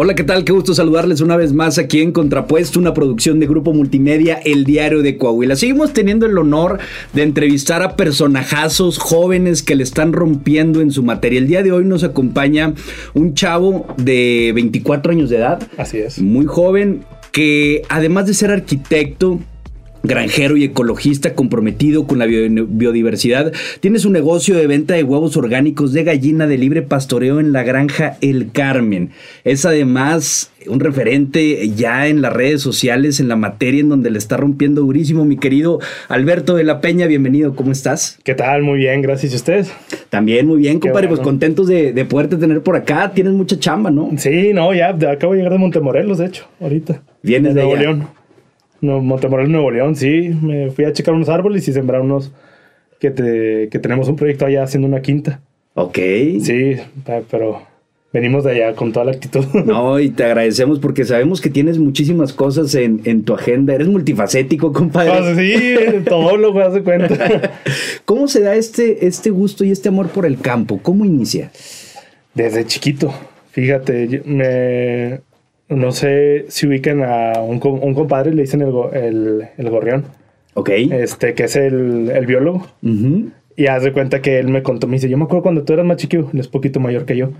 Hola, ¿qué tal? Qué gusto saludarles una vez más aquí en Contrapuesto, una producción de Grupo Multimedia, El Diario de Coahuila. Seguimos teniendo el honor de entrevistar a personajazos jóvenes que le están rompiendo en su materia. El día de hoy nos acompaña un chavo de 24 años de edad. Así es. Muy joven, que además de ser arquitecto, granjero y ecologista comprometido con la biodiversidad, tiene su negocio de venta de huevos orgánicos de gallina de libre pastoreo en la granja El Carmen. Es además un referente ya en las redes sociales, en la materia en donde le está rompiendo durísimo. Mi querido Alberto de la Peña, bienvenido, ¿cómo estás? ¿Qué tal? Muy bien, gracias. ¿Y ustedes? También muy bien, compadre, pues contentos de, de, poderte tener por acá. Tienes mucha chamba, ¿no? Sí, no, ya acabo de llegar de Montemorelos, de hecho, ahorita. Vienes de, Nuevo. León. No, Montemorelos, Nuevo León, sí. Me fui a checar unos árboles y sembrar unos que, te, que tenemos un proyecto allá haciendo una quinta. Ok. Sí, pero venimos de allá con toda la actitud. No, y te agradecemos porque sabemos que tienes muchísimas cosas en, en tu agenda. Eres multifacético, compadre. Pues sí, todo lo que hace cuenta. ¿Cómo se da este, este gusto y este amor por el campo? ¿Cómo inicia? Desde chiquito. Fíjate, me, no sé si ubican a un, un compadre, le dicen el, el, el, gorrión. Ok. Este, que es el, el biólogo. Uh -huh. Y haz de cuenta que él me contó, me dice, yo me acuerdo cuando tú eras más chiquito, él es poquito mayor que yo.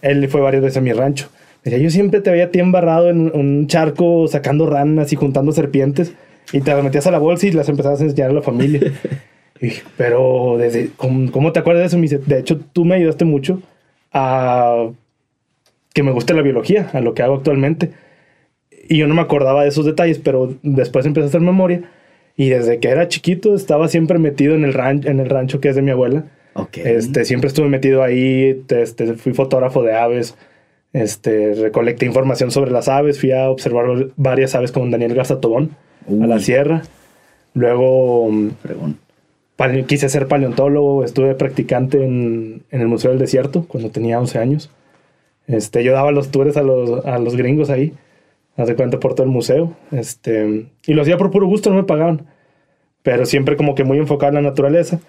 Él fue varias veces a mi rancho. Me decía, yo siempre te veía a ti embarrado en un charco sacando ranas y juntando serpientes. Y te las metías a la bolsa y las empezabas a enseñar a la familia. y dije, pero desde, ¿cómo, ¿cómo, te acuerdas de eso? Me dice, de hecho, tú me ayudaste mucho a que me guste la biología, a lo que hago actualmente. Y yo no me acordaba de esos detalles, pero después empecé a hacer memoria. Y desde que era chiquito estaba siempre metido en el, ran en el rancho que es de mi abuela. Okay. Este, siempre estuve metido ahí, este, fui fotógrafo de aves, este, recolecté información sobre las aves, fui a observar varias aves con Daniel Garza Tobón a la sierra. Luego quise ser paleontólogo, estuve practicante en, en, el Museo del Desierto cuando tenía 11 años. Este, yo daba los tours a los, a los gringos ahí, hace cuenta por todo el museo. Este, y lo hacía por puro gusto, no me pagaban. Pero siempre como que muy enfocado en la naturaleza.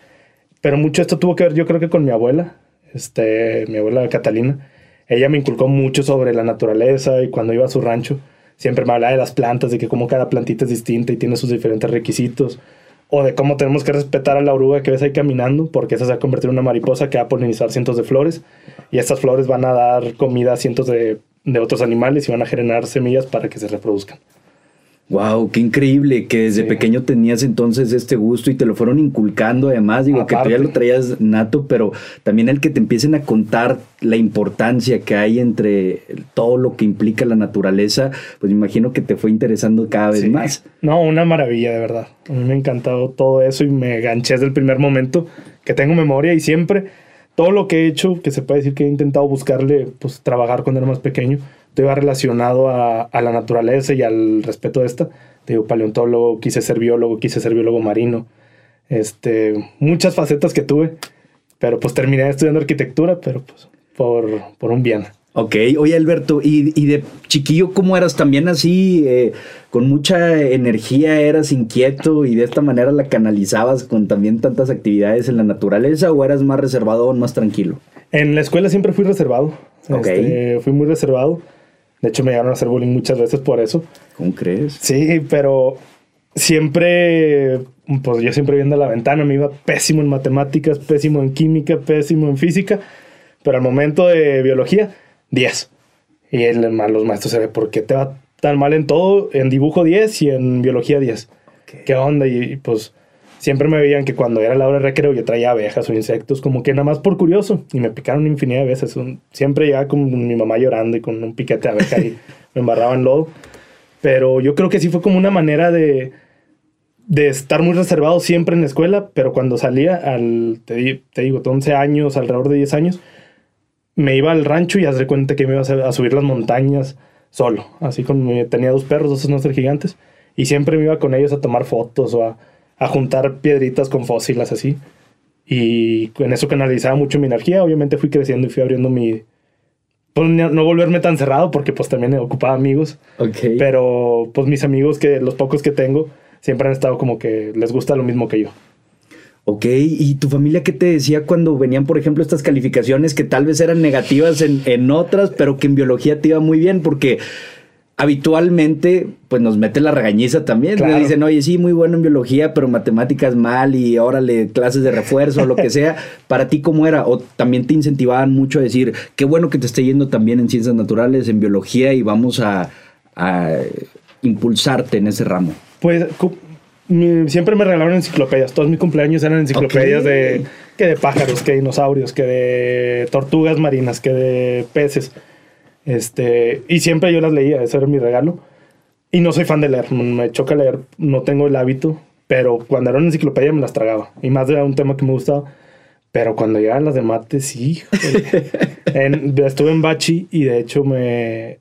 Pero mucho esto tuvo que ver, yo creo que con mi abuela, este, mi abuela Catalina. Ella me inculcó mucho sobre la naturaleza y cuando iba a su rancho, siempre me hablaba de las plantas, de que como cada plantita es distinta y tiene sus diferentes requisitos. O de cómo tenemos que respetar a la oruga que ves ahí caminando, porque esa se va a convertir en una mariposa que va a polinizar cientos de flores. Y estas flores van a dar comida a cientos de, otros animales y van a generar semillas para que se reproduzcan. Wow, qué increíble que desde sí. pequeño tenías entonces este gusto y te lo fueron inculcando además, digo Aparte. que tú ya lo traías nato, pero también el que te empiecen a contar la importancia que hay entre todo lo que implica la naturaleza, pues me imagino que te fue interesando cada vez sí. más. No, una maravilla de verdad. A mí me ha encantado todo eso y me ganché desde el primer momento que tengo memoria y siempre todo lo que he hecho, que se puede decir que he intentado buscarle, pues trabajar cuando era más pequeño, te iba relacionado a, a, la naturaleza y al respeto de esta. Te digo, paleontólogo, quise ser biólogo, quise ser biólogo marino. Este, muchas facetas que tuve, pero pues terminé estudiando arquitectura, pero pues por, por un bien. Ok, oye Alberto, ¿y, y de chiquillo cómo eras? ¿También así, eh, con mucha energía, eras inquieto y de esta manera la canalizabas con también tantas actividades en la naturaleza o eras más reservado o más tranquilo? En la escuela siempre fui reservado. Okay. Este, fui muy reservado. De hecho, me llegaron a hacer bullying muchas veces por eso. ¿Cómo crees? Sí, pero siempre, pues yo siempre viendo la ventana, me iba pésimo en matemáticas, pésimo en química, pésimo en física, pero al momento de biología, 10. Y el, los maestros se ve, ¿por qué te va tan mal en todo? En dibujo 10 y en biología 10. Okay. ¿Qué onda? Y, y, pues siempre me veían que cuando era la hora de recreo yo traía abejas o insectos, como que nada más por curioso. Y me picaron infinidad de veces. Siempre llegaba con mi mamá llorando y con un piquete de abeja y me embarraba en lodo. Pero yo creo que sí fue como una manera de, de estar muy reservado siempre en la escuela, pero cuando salía, al, te, te digo, 11 años, alrededor de 10 años, me iba al rancho y haz de cuenta que me iba a, subir las montañas solo. Así como tenía dos perros, dos snowster gigantes, y siempre me iba con ellos a tomar fotos o a, a juntar piedritas con fósiles así. Y con eso canalizaba mucho mi energía. Obviamente fui creciendo y fui abriendo mi... Pues no volverme tan cerrado porque pues también ocupaba amigos. Okay. Pero pues mis amigos, que los pocos que tengo, siempre han estado como que les gusta lo mismo que yo. Ok, ¿y tu familia qué te decía cuando venían, por ejemplo, estas calificaciones que tal vez eran negativas en, en otras, pero que en biología te iba muy bien? Porque habitualmente pues nos mete la regañiza también. Le dicen, oye, sí, muy bueno en biología, pero matemáticas mal y órale, clases de refuerzo o lo que sea. ¿Para ti cómo era? O también te incentivaban mucho a decir, qué bueno que te esté yendo también en ciencias naturales, en biología y vamos a, impulsarte en ese ramo. Pues siempre me regalaron enciclopedias. Todos mis cumpleaños eran enciclopedias de que de pájaros, que de dinosaurios, que de tortugas marinas, que de peces. Este, y siempre yo las leía, ese era mi regalo. Y no soy fan de leer, me choca leer, no tengo el hábito, pero cuando era una enciclopedia me las tragaba. Y más era un tema que me gustaba. Pero cuando llegaban las de mate, sí. estuve en Bachi y de hecho me,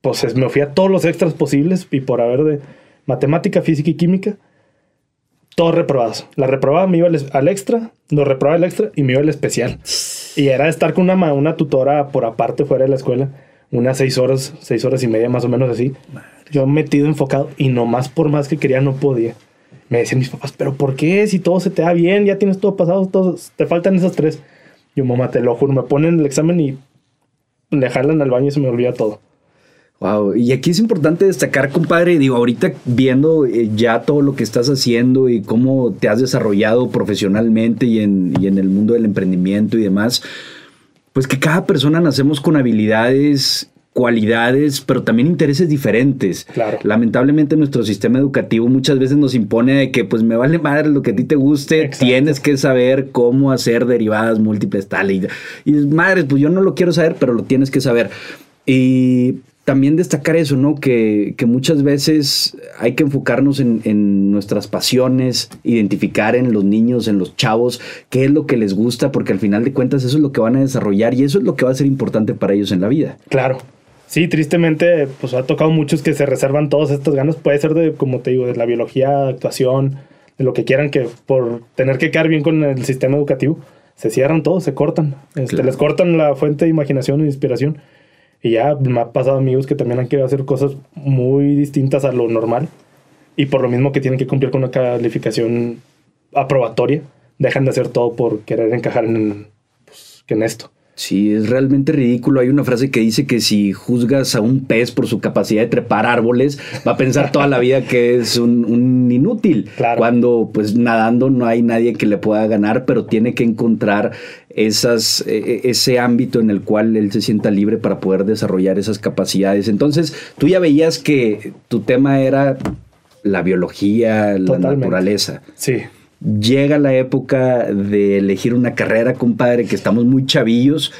pues, me fui a todos los extras posibles y por haber de matemática, física y química, todos reprobados. La reprobaba, me iba al, extra, lo reprobaba el extra y me iba al especial. Y era estar con una, una tutora por aparte fuera de la escuela unas seis horas, seis horas y media más o menos así. Yo metido, enfocado y nomás por más que quería no podía. Me decían mis papás, pero ¿por qué? Si todo se te da bien, ya tienes todo pasado, te faltan esas tres. Yo, mamá, te lo juro, me ponen el examen y le jalan al baño y se me olvida todo. Wow, y aquí es importante destacar, compadre, digo, ahorita viendo eh, ya todo lo que estás haciendo y cómo te has desarrollado profesionalmente y en, y en el mundo del emprendimiento y demás, pues que cada persona nacemos con habilidades cualidades, pero también intereses diferentes. Claro. Lamentablemente nuestro sistema educativo muchas veces nos impone de que pues me vale madre lo que a ti te guste, tienes que saber cómo hacer derivadas múltiples tal y, y madre, pues yo no lo quiero saber, pero lo tienes que saber. Y también destacar eso, ¿no? Que, muchas veces hay que enfocarnos en, nuestras pasiones, identificar en los niños, en los chavos, qué es lo que les gusta, porque al final de cuentas eso es lo que van a desarrollar y eso es lo que va a ser importante para ellos en la vida. Claro. Sí, tristemente, pues ha tocado muchos que se reservan todas estas ganas. Puede ser de, como te digo, de la biología, actuación, de lo que quieran, que por tener que quedar bien con el sistema educativo, se cierran todos, se cortan. Este, les cortan la fuente de imaginación e inspiración. Y ya me ha pasado amigos que también han querido hacer cosas muy distintas a lo normal. Y por lo mismo que tienen que cumplir con una calificación aprobatoria, dejan de hacer todo por querer encajar en, pues, en esto. Sí, es realmente ridículo. Hay una frase que dice que si juzgas a un pez por su capacidad de trepar árboles, va a pensar toda la vida que es un, inútil. Cuando pues nadando no hay nadie que le pueda ganar, pero tiene que encontrar esas, e, e, ese ámbito en el cual él se sienta libre para poder desarrollar esas capacidades. Entonces, tú ya veías que tu tema era la biología, la naturaleza. Sí llega la época de elegir una carrera, compadre, que estamos muy chavillos.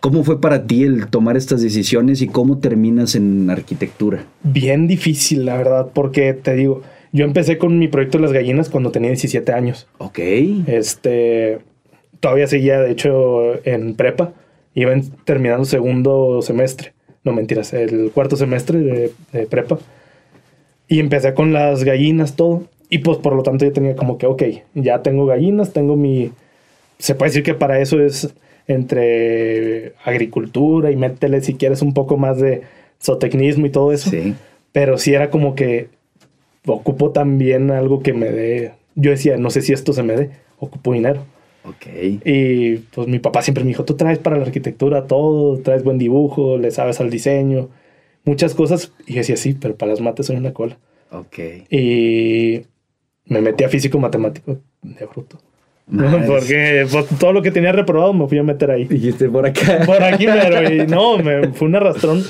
¿Cómo fue para ti el tomar estas decisiones y cómo terminas en arquitectura? Bien difícil, la verdad, porque te digo, yo empecé con mi proyecto de las gallinas cuando tenía 17 años. Ok. Este, todavía seguía, de hecho, en prepa. Iba terminando segundo semestre. No mentiras, el cuarto semestre de, de prepa. Y empecé con las gallinas, todo. Y pues por lo tanto yo tenía como que, ok, ya tengo gallinas, tengo mi... Se puede decir que para eso es entre agricultura y métele si quieres un poco más de zootecnismo y todo eso. Sí. Pero sí era como que ocupo también algo que me dé... Yo decía, no sé si esto se me dé, ocupo dinero. Ok. Y pues mi papá siempre me dijo, tú traes para la arquitectura todo, traes buen dibujo, le sabes al diseño, muchas cosas. Y yo decía, sí, pero para las mates soy una cola. Ok. Y me metí a físico matemático de bruto. Porque pues, todo lo que tenía reprobado me fui a meter ahí. Dijiste por acá. Por aquí, pero no, me fue un arrastrón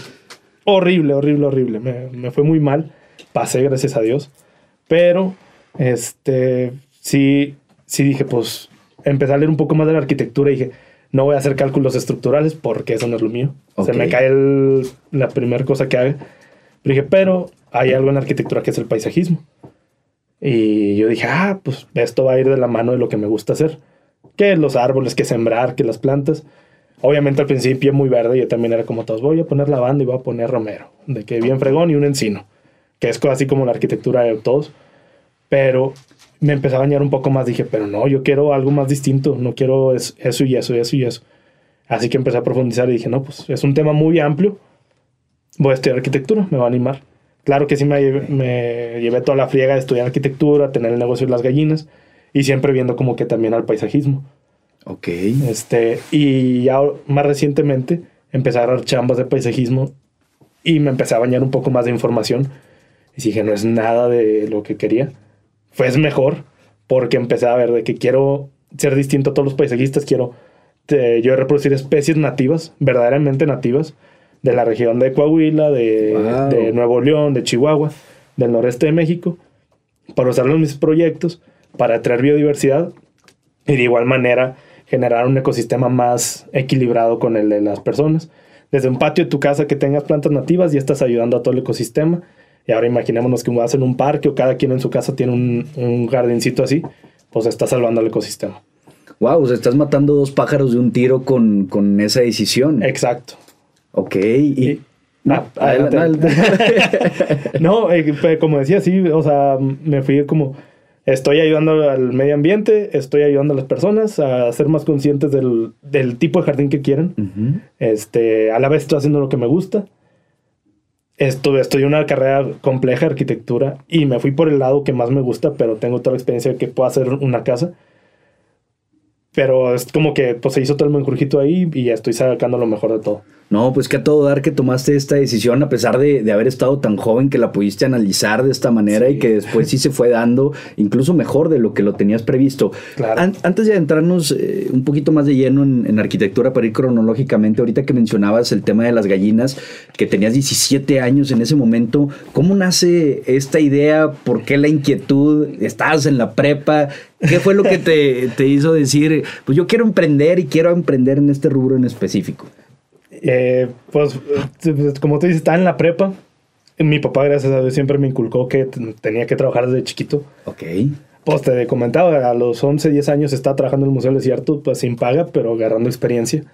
horrible, horrible, horrible. Me, me, fue muy mal. Pasé, gracias a Dios. Pero, este, sí, sí dije, pues, empecé a leer un poco más de la arquitectura y dije, no voy a hacer cálculos estructurales porque eso no es lo mío. Se me cae la primera cosa que haga. Pero dije, pero hay algo en arquitectura que es el paisajismo. Y yo dije, ah, pues esto va a ir de la mano de lo que me gusta hacer. Que los árboles, que sembrar, que las plantas. Obviamente al principio muy verde, yo también era como todos, voy a poner lavanda y voy a poner romero, de que bien fregón y un encino, que es así como la arquitectura de todos. Pero me empezó a bañar un poco más, dije, pero no, yo quiero algo más distinto, no quiero eso y eso y eso y eso. Así que empecé a profundizar y dije, no, pues es un tema muy amplio, voy a estudiar arquitectura, me va a animar. Claro que sí me, me llevé toda la friega de estudiar arquitectura, tener el negocio de las gallinas. y siempre viendo como que también al paisajismo. Ok. Este, y ya más recientemente empecé a agarrar chambas de paisajismo y me empecé a bañar un poco más de información. Y dije, no es nada de lo que quería. Fue es mejor porque empecé a ver de que quiero ser distinto a todos los paisajistas, quiero eh, yo reproducir especies nativas, verdaderamente nativas, de la región de Coahuila, de, Wow. de Nuevo León, de Chihuahua, del noreste de México, para usarlo en mis proyectos, para atraer biodiversidad y de igual manera generar un ecosistema más equilibrado con el de las personas. Desde un patio de tu casa que tengas plantas nativas y estás ayudando a todo el ecosistema. Y ahora imaginémonos que vas en un parque o cada quien en su casa tiene un, un jardincito así, pues está salvando al ecosistema. Wow, o sea, estás matando dos pájaros de un tiro con, con esa decisión. Exacto. Ok. Y, Y- no, Ah, adelante. No, eh, como decía, sí, o sea, me fui como, estoy ayudando al medio ambiente, estoy ayudando a las personas a ser más conscientes del, del tipo de jardín que quieren. Este, a la vez estoy haciendo lo que me gusta. Estuve, estudié una carrera compleja de arquitectura y me fui por el lado que más me gusta, pero tengo toda la experiencia de que puedo hacer una casa. Pero es como que pues, se hizo todo el menjurjito ahí y ya estoy sacando lo mejor de todo. No, pues que a todo dar que tomaste esta decisión a pesar de, de haber estado tan joven que la pudiste analizar de esta manera y que después sí se fue dando incluso mejor de lo que lo tenías previsto. Claro. An- antes de adentrarnos eh, un poquito más de lleno en, en arquitectura para ir cronológicamente, ahorita que mencionabas el tema de las gallinas, que tenías 17 años en ese momento, ¿cómo nace esta idea? ¿Por qué la inquietud? ¿Estabas en la prepa? ¿Qué fue lo que te, te hizo decir, pues yo quiero emprender y quiero emprender en este rubro en específico? Eh, pues, como tú dices, estaba en la prepa. Mi papá, gracias a Dios, siempre me inculcó que tenía que trabajar desde chiquito. Ok. Pues te comentaba, a los 11, 10 años estaba trabajando en el Museo del Desierto, pues sin paga, pero agarrando experiencia.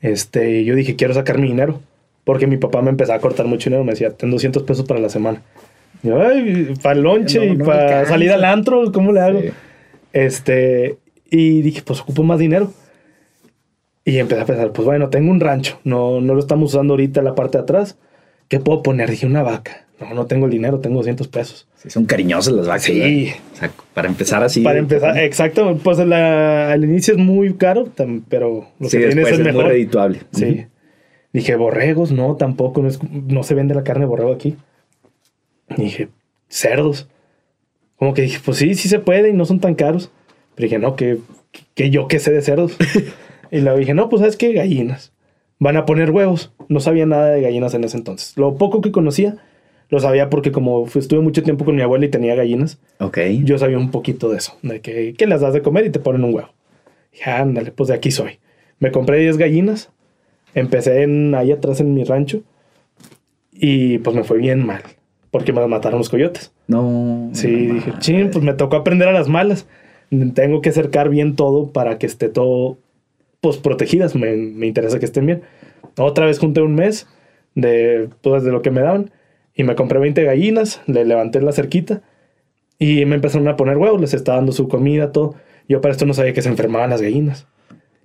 Este, y yo dije, quiero sacar mi dinero. Porque mi papá me empezaba a cortar mucho dinero, me decía, ten 200 pesos para la semana. Y yo, ay, para el lonche No, y no para alcanza. salir al antro, ¿cómo le hago? Sí. Este, y dije, pues ocupo más dinero. Y empecé a pensar, pues bueno, tengo un rancho, no, no lo estamos usando ahorita la parte de atrás. ¿Qué puedo poner? Dije, una vaca. No, no tengo el dinero, tengo 200 pesos. Sí, son cariñosas las vacas. Sí. O sea, para empezar así. Para empezar, exacto, pues la- al inicio es muy caro, pero lo sí, que tienes es es muy mejor. redituable. Sí. Dije, borregos, no, tampoco, no, es- no se vende la carne de borrego aquí. Dije, cerdos. Como que dije, pues sí, sí se puede y no son tan caros. Pero dije, no, que, que yo qué sé de cerdos. y luego dije, no, pues sabes qué, gallinas. Van a poner huevos. No sabía nada de gallinas en ese entonces. Lo poco que conocía, lo sabía porque como estuve mucho tiempo con mi abuela y tenía gallinas, Ok. yo sabía un poquito de eso, de que, que las das de comer y te ponen un huevo. Dije, ándale, pues de aquí soy. Me compré 10 gallinas, empecé en, ahí atrás en mi rancho y pues me fue bien mal, porque me mataron los coyotes. No. Sí, no dije, mames. chin, pues me tocó aprender a las malas. Tengo que acercar bien todo para que esté todo, pues protegidas, me, me interesa que estén bien. Otra vez junté un mes de, pues, de lo que me daban y me compré 20 gallinas, le levanté la cerquita y me empezaron a poner huevos, les estaba dando su comida, todo. Yo para esto no sabía que se enfermaban las gallinas.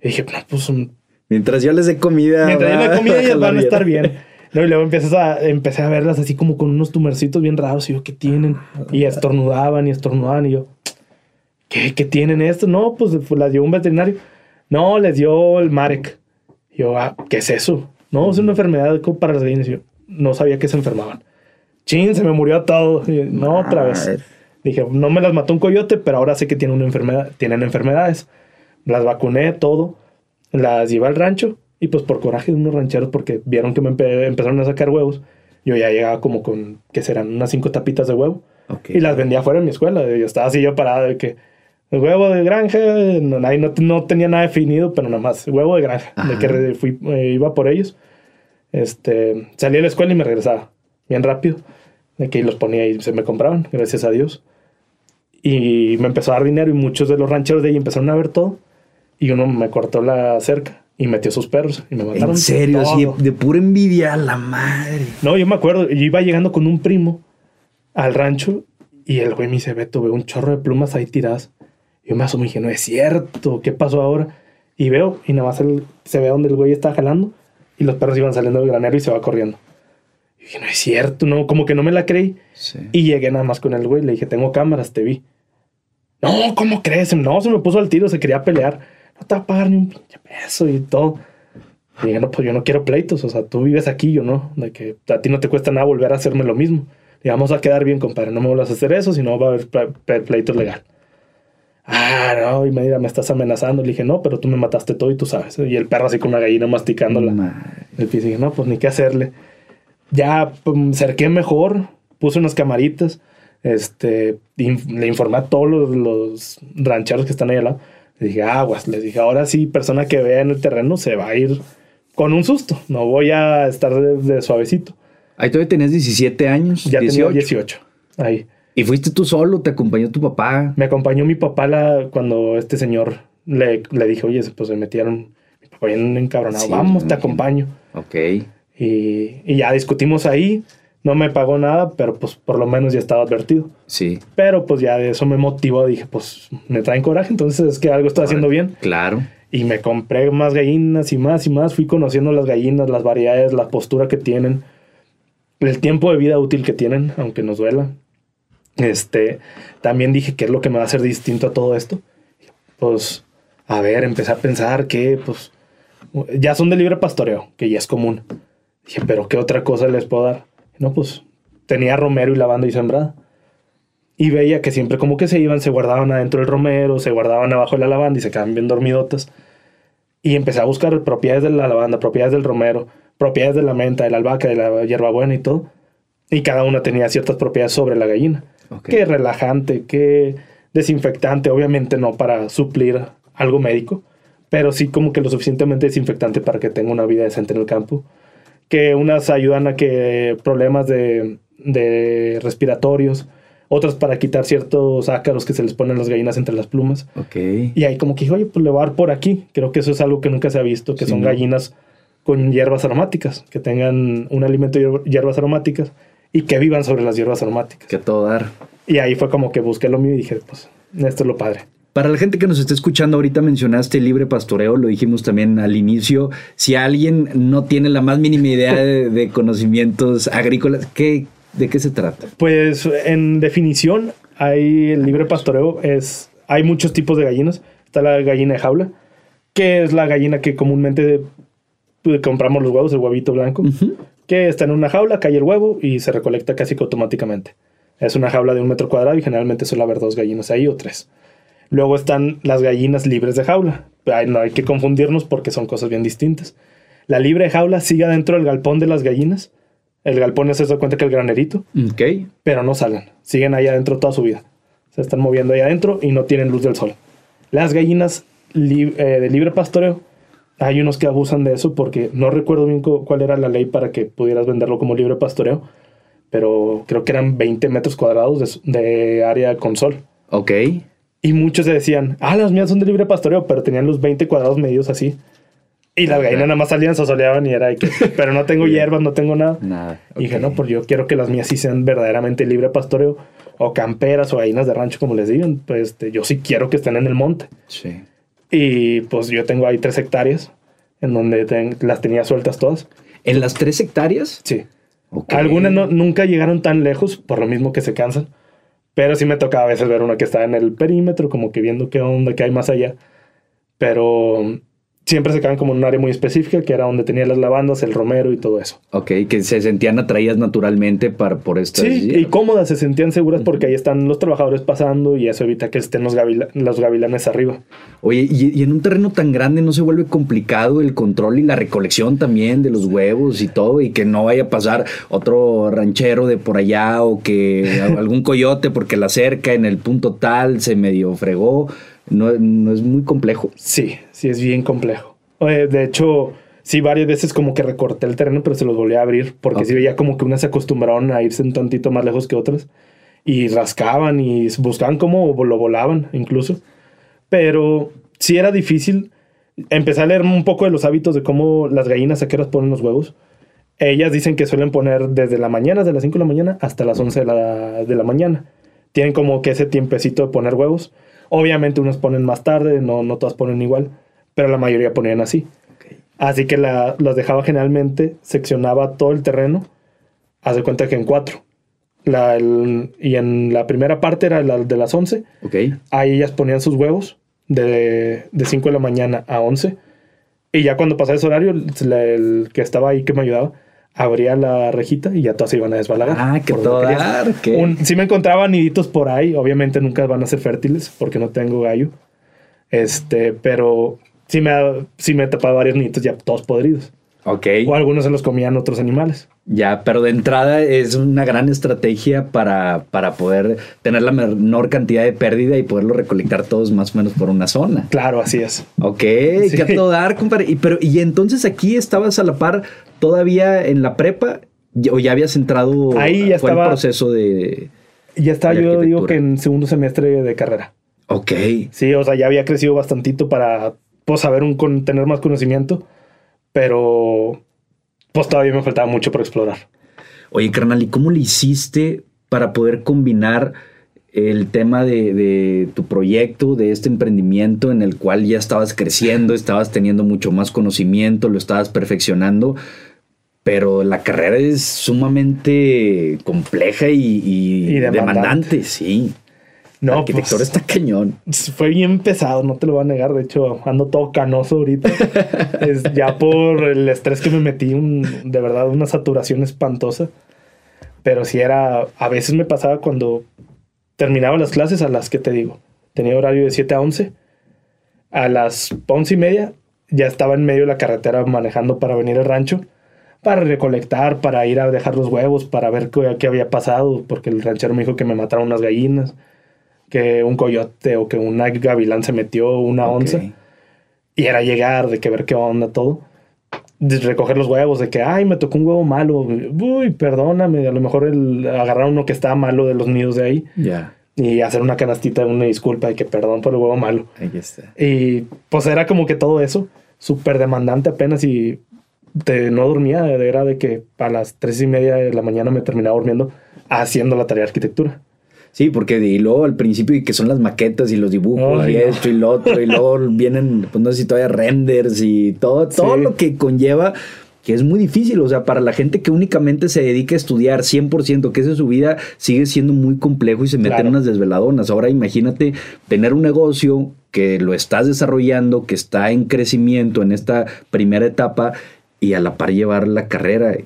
Y dije, no, pues un- Mientras yo les dé comida. mientras yo va- la comida ellas van a estar bien. No, y luego empiezas a, empecé a verlas así como con unos tumorcitos bien raros. Y yo, ¿qué tienen? Y estornudaban y estornudaban. Y yo, ¿qué, qué tienen esto? No, pues pues, las dio un veterinario. No, les dio el Marek. Yo, ah, ¿qué es eso? No, es una enfermedad como para las gallinas. Yo, no sabía que se enfermaban. Chin, se me murió todo. Yo, no, otra vez. Madre. Dije, no me las mató un coyote, pero ahora sé que tienen una enfermedad, tienen enfermedades. Las vacuné, todo. Las llevé al rancho y pues por coraje de unos rancheros, porque vieron que me empe- empezaron a sacar huevos, yo ya llegaba como con, ¿qué serán? Unas cinco tapitas de huevo. Y las vendía afuera en mi escuela. Yo estaba así yo parado de que huevo de granja, no, ahí no, no tenía nada definido, pero nada más, huevo de granja, de Ajá. que re- fui, eh, iba por ellos. Este, salí de la escuela y me regresaba bien rápido. De que los ponía y se me compraban, gracias a Dios. Y me empezó a dar dinero y muchos de los rancheros de ahí empezaron a ver todo. Y uno me cortó la cerca y metió sus perros y me mataron. En serio, así todo. de, de pura envidia a la madre. No, yo me acuerdo, yo iba llegando con un primo al rancho y el güey me dice, Beto, veo un chorro de plumas ahí tiradas. Yo me asomo y dije, no es cierto, ¿qué pasó ahora? Y veo, y nada más el- se ve donde el güey está jalando y los perros iban saliendo del granero y se va corriendo. Y dije, no es cierto, no, como que no me la creí. Sí. Y llegué nada más con el güey, le dije, tengo cámaras, te vi. No, ¿cómo crees? No, se me puso al tiro, se quería pelear. No te va a pagar ni un pinche peso y todo. Y dije, no, pues yo no quiero pleitos. O sea, tú vives aquí, yo no. De que a ti no te cuesta nada volver a hacerme lo mismo. Y vamos a quedar bien, compadre. No me vuelvas a hacer eso, si no va a haber pleitos legal. Ah, no, y me dirá, me estás amenazando. Le dije, no, pero tú me mataste todo y tú sabes. Y el perro así con una gallina masticándola. El pie dije, no, pues ni qué hacerle. Ya pues, cerqué mejor, puse unas camaritas este, le informé a todos los, rancheros que están ahí al lado. Le dije, aguas, les dije, ahora sí, persona que vea en el terreno se va a ir con un susto. No voy a estar de, suavecito. Ahí todavía tenías 17 años. Ya 18. tenía 18. Ahí. ¿Y fuiste tú solo? ¿Te acompañó tu papá? Me acompañó mi papá la, cuando este señor le, le dije, oye, pues se metieron. Mi papá bien encabronado. Vamos, te acompaño. Ok. Y, y ya discutimos ahí. No me pagó nada, pero pues por lo menos ya estaba advertido. Sí. Pero pues ya de eso me motivó. Dije, pues me traen coraje, entonces es que algo estoy haciendo bien. Claro. Y me compré más gallinas y más y más. Fui conociendo las gallinas, las variedades, la postura que tienen, el tiempo de vida útil que tienen, aunque nos duela. Este, también dije, ¿qué es lo que me va a hacer distinto a todo esto? Pues, a ver, empecé a pensar que, pues, ya son de libre pastoreo, que ya es común. Dije, pero ¿qué otra cosa les puedo dar? No, pues tenía romero y lavanda y sembrada. Y veía que siempre como que se iban, se guardaban adentro del romero, se guardaban abajo de la lavanda y se quedaban bien dormidotas. Y empecé a buscar propiedades de la lavanda, propiedades del romero, propiedades de la menta, de la albahaca, de la hierbabuena y todo. Y cada una tenía ciertas propiedades sobre la gallina. Que relajante, que desinfectante, obviamente no para suplir algo médico, pero sí como que lo suficientemente desinfectante para que tenga una vida decente en el campo que unas ayudan a que problemas de, de respiratorios, otras para quitar ciertos ácaros que se les ponen las gallinas entre las plumas. Ok. Y ahí como que dije, oye, pues le voy a dar por aquí. Creo que eso es algo que nunca se ha visto, que son gallinas con hierbas aromáticas, que tengan un alimento de hierbas aromáticas y que vivan sobre las hierbas aromáticas. Que todo dar. Y ahí fue como que busqué lo mío y dije, pues, esto es lo padre. Para la gente que nos está escuchando, ahorita mencionaste libre pastoreo, lo dijimos también al inicio. Si alguien no tiene la más mínima idea de, conocimientos agrícolas, ¿qué, ¿de qué se trata? Pues en definición, hay el libre pastoreo, es, hay muchos tipos de gallinas. Está la gallina de jaula, que es la gallina que comúnmente pues, compramos los huevos, el huevito blanco, que está en una jaula, cae el huevo y se recolecta casi que automáticamente. Es una jaula de un metro cuadrado y generalmente suele haber dos gallinas ahí o tres. Luego están las gallinas libres de jaula. no hay que confundirnos porque son cosas bien distintas. La libre de jaula sigue adentro del galpón de las gallinas. El galpón es eso cuenta que el granerito. Ok. Pero no salen. Siguen ahí adentro toda su vida. Se están moviendo ahí adentro y no tienen luz del sol. Las gallinas eh, de libre pastoreo, hay unos que abusan de eso porque no recuerdo bien cuál era la ley para que pudieras venderlo como libre pastoreo, pero creo que eran 20 metros cuadrados de, de área con sol. Ok. Y muchos se decían, ah, las mías son de libre pastoreo, pero tenían los 20 cuadrados medios así. Y las gallinas nada más salían, se soleaban y era de que, pero no tengo hierbas, no tengo nada. Nada. Y dije, no, pues yo quiero que las mías sí sean verdaderamente libre pastoreo, o camperas, o gallinas de rancho, como les digan. Pues este, yo sí quiero que estén en el monte. Sí. Y pues yo tengo ahí tres hectáreas, en donde las tenía sueltas todas. ¿En las tres hectáreas? Sí. Algunas nunca llegaron tan lejos, por lo mismo que se cansan. Pero sí me tocaba a veces ver una que estaba en el perímetro, como que viendo qué onda, qué hay más allá. Pero siempre se quedaban como en un área muy específica, que era donde tenía las lavandas, el romero y todo eso. Ok, que se sentían atraídas naturalmente para, por estas... Sí, y cómodas, se sentían seguras porque ahí están los trabajadores pasando y eso evita que estén los, los gavilanes arriba. Oye, y, en un terreno tan grande no se vuelve complicado el control y la recolección también de los huevos y todo, y que no vaya a pasar otro ranchero de por allá o que algún coyote porque la cerca en el punto tal se medio fregó no, es muy complejo. Sí, sí es bien complejo. de hecho, sí, varias veces como que recorté el terreno, pero se los volví a abrir, porque sí veía como que unas se acostumbraron a irse un tantito más lejos que otras, y rascaban y buscaban cómo lo volaban incluso. Pero sí era difícil. Empecé a leer un poco de los hábitos de cómo las gallinas horas ponen los huevos. Ellas dicen que suelen poner desde la mañana, desde las 5 de la mañana hasta las 11 de la, de la mañana. Tienen como que ese tiempecito de poner huevos. Obviamente unos ponen más tarde, no, no todas ponen igual, pero la mayoría ponían así. Así que la, las dejaba generalmente, seccionaba todo el terreno, haz de cuenta que en cuatro. La, el- y en la primera parte era la de las 11. Ok. Ahí ellas ponían sus huevos de, de 5 de la mañana a 11. Y ya cuando pasaba ese horario, el, el que estaba ahí que me ayudaba, abría la rejita y ya todas se iban a desbalagar. Ah, que todo dar, ¿qué? Un- sí me encontraba niditos por ahí. Obviamente nunca van a ser fértiles porque no tengo gallo. Este, pero sí me, sí me tapaba varios niditos ya todos podridos. Ok. O algunos se los comían otros animales. Ya, pero de entrada es una gran estrategia para, para poder tener la menor cantidad de pérdida y poderlo recolectar todos más o menos por una zona. Claro, así es. Ok, Sí. que a todo dar, compadre. Y, pero, y entonces aquí estabas a la par todavía en la prepa o ya habías entrado Ahí ya fue el estaba- proceso de. Ya estaba, De yo digo que en segundo semestre de carrera. Ok. Sí, o sea, ya había crecido bastantito para pues, saber un, con, tener más conocimiento, pero pues todavía me faltaba mucho por explorar. Oye, carnal, ¿y cómo le hiciste para poder combinar el tema de, de tu proyecto, de este emprendimiento en el cual ya estabas creciendo, estabas teniendo mucho más conocimiento, lo estabas perfeccionando? Pero la carrera es sumamente compleja y, y Y demandante. demandante, sí. No, arquitectura pues, está cañón. fue bien pesado, no te lo voy a negar. De hecho, ando todo canoso ahorita. es ya por el estrés que me metí, un- de verdad, una saturación espantosa. Pero sí era, a veces me pasaba cuando terminaba las clases a las que te digo. Tenía horario de 7 a 11. A las 11 y media ya estaba en medio de la carretera manejando para venir al rancho. Para recolectar, para ir a dejar los huevos, para ver qué, qué había pasado. Porque el ranchero me dijo que me mataron unas gallinas que un coyote o que una gavilán se metió, una onza. Y era llegar, de que ver qué onda todo. De recoger los huevos, de que, ay, me tocó un huevo malo. Uy, perdóname. A lo mejor el, agarrar uno que estaba malo de los nidos de ahí Ya, y hacer una canastita, una disculpa de que perdón por el huevo malo. ahí está. Y pues era como que todo eso, súper demandante apenas y te, no dormía. Era de que a las tres y media de la mañana me terminaba durmiendo haciendo la tarea de arquitectura. Sí, porque y luego al principio y que son las maquetas y los dibujos y no. esto y lo otro y luego vienen, pues no sé si todavía renders y todo, todo Sí. lo que conlleva, que es muy difícil, o sea, para la gente que únicamente se dedica a estudiar 100%, que esa es su vida, sigue siendo muy complejo y se meten Claro. unas desveladonas. Ahora imagínate tener un negocio que lo estás desarrollando, que está en crecimiento en esta primera etapa y a la par llevar la carrera,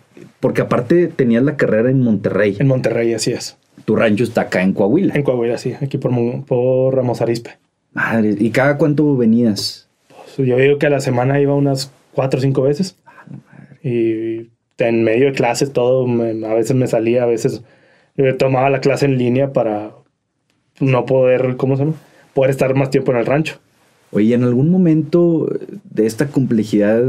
porque aparte tenías la carrera en Monterrey, En Monterrey, así es. Tu rancho está acá en Coahuila. En Coahuila, sí, aquí por, por Ramos Arizpe. Madre, ¿y cada cuánto venías? Pues, yo digo que a la semana iba unas cuatro o cinco veces. Y en medio de clases todo, me- a veces me salía, a veces eh, tomaba la clase en línea para no poder, ¿cómo se llama? Poder estar más tiempo en el rancho. Oye, ¿en algún momento de esta complejidad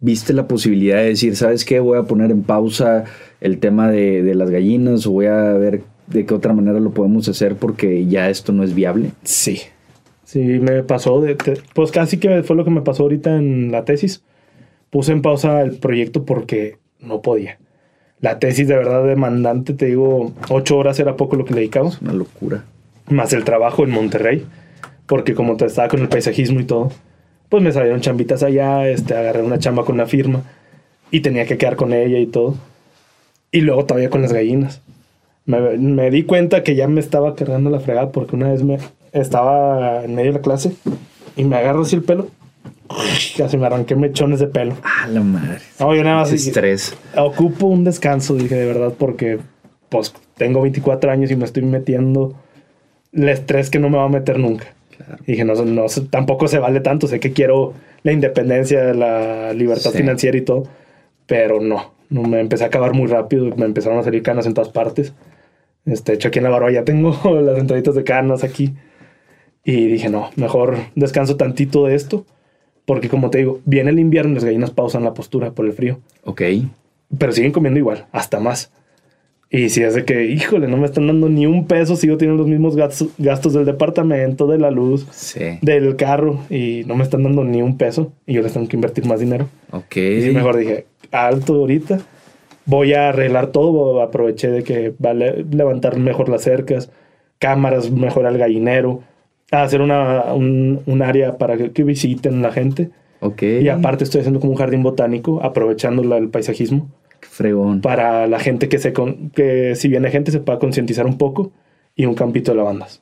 viste la posibilidad de decir, ¿sabes qué? Voy a poner en pausa el tema de, de las gallinas o voy a ver de qué otra manera lo podemos hacer porque ya esto no es viable? Sí. Sí, me pasó, de, de- pues casi que fue lo que me pasó ahorita en la tesis. Puse en pausa el proyecto porque no podía. La tesis de verdad demandante, te digo, ocho horas era poco lo que le dedicamos. Una locura. más el trabajo en Monterrey, porque como te estaba con el paisajismo y todo, pues me salieron chambitas allá, este, agarré una chamba con una firma y tenía que quedar con ella y todo. Y luego todavía con las gallinas. Me, me di cuenta que ya me estaba cargando la fregada porque una vez me estaba en medio de la clase y me agarro así el pelo. Casi me arranqué mechones de pelo. Ah, la madre. No, yo nada más Qué dije, estrés. ocupo un descanso, dije de verdad, porque pues tengo 24 años y me estoy metiendo el estrés que no me va a meter nunca. Claro. Y dije, no, no, tampoco se vale tanto, sé que quiero la independencia, la libertad Sí. financiera y todo, pero no, me empecé a acabar muy rápido, me empezaron a salir canas en todas partes. Este, hecho, aquí en la barba ya tengo las entraditas de canas aquí. Y dije, no, mejor descanso tantito de esto, porque como te digo, viene el invierno y las gallinas pausan la postura por el frío Ok. pero siguen comiendo igual, hasta más. Y si es de que, híjole, no me están dando ni un peso, sigo teniendo los mismos gastos, gastos del departamento, de la luz, Sí. del carro, y no me están dando ni un peso, y yo les tengo que invertir más dinero. Ok. Y mejor dije, alto ahorita, voy a arreglar todo, aproveché de que vale levantar mejor las cercas, cámaras, mejorar el gallinero, hacer una, un, un área para que, que visiten la gente. Ok. Y aparte estoy haciendo como un jardín botánico, aprovechando el paisajismo fregón. para la gente que se con- que si viene gente se pueda concientizar un poco y un campito de lavandas.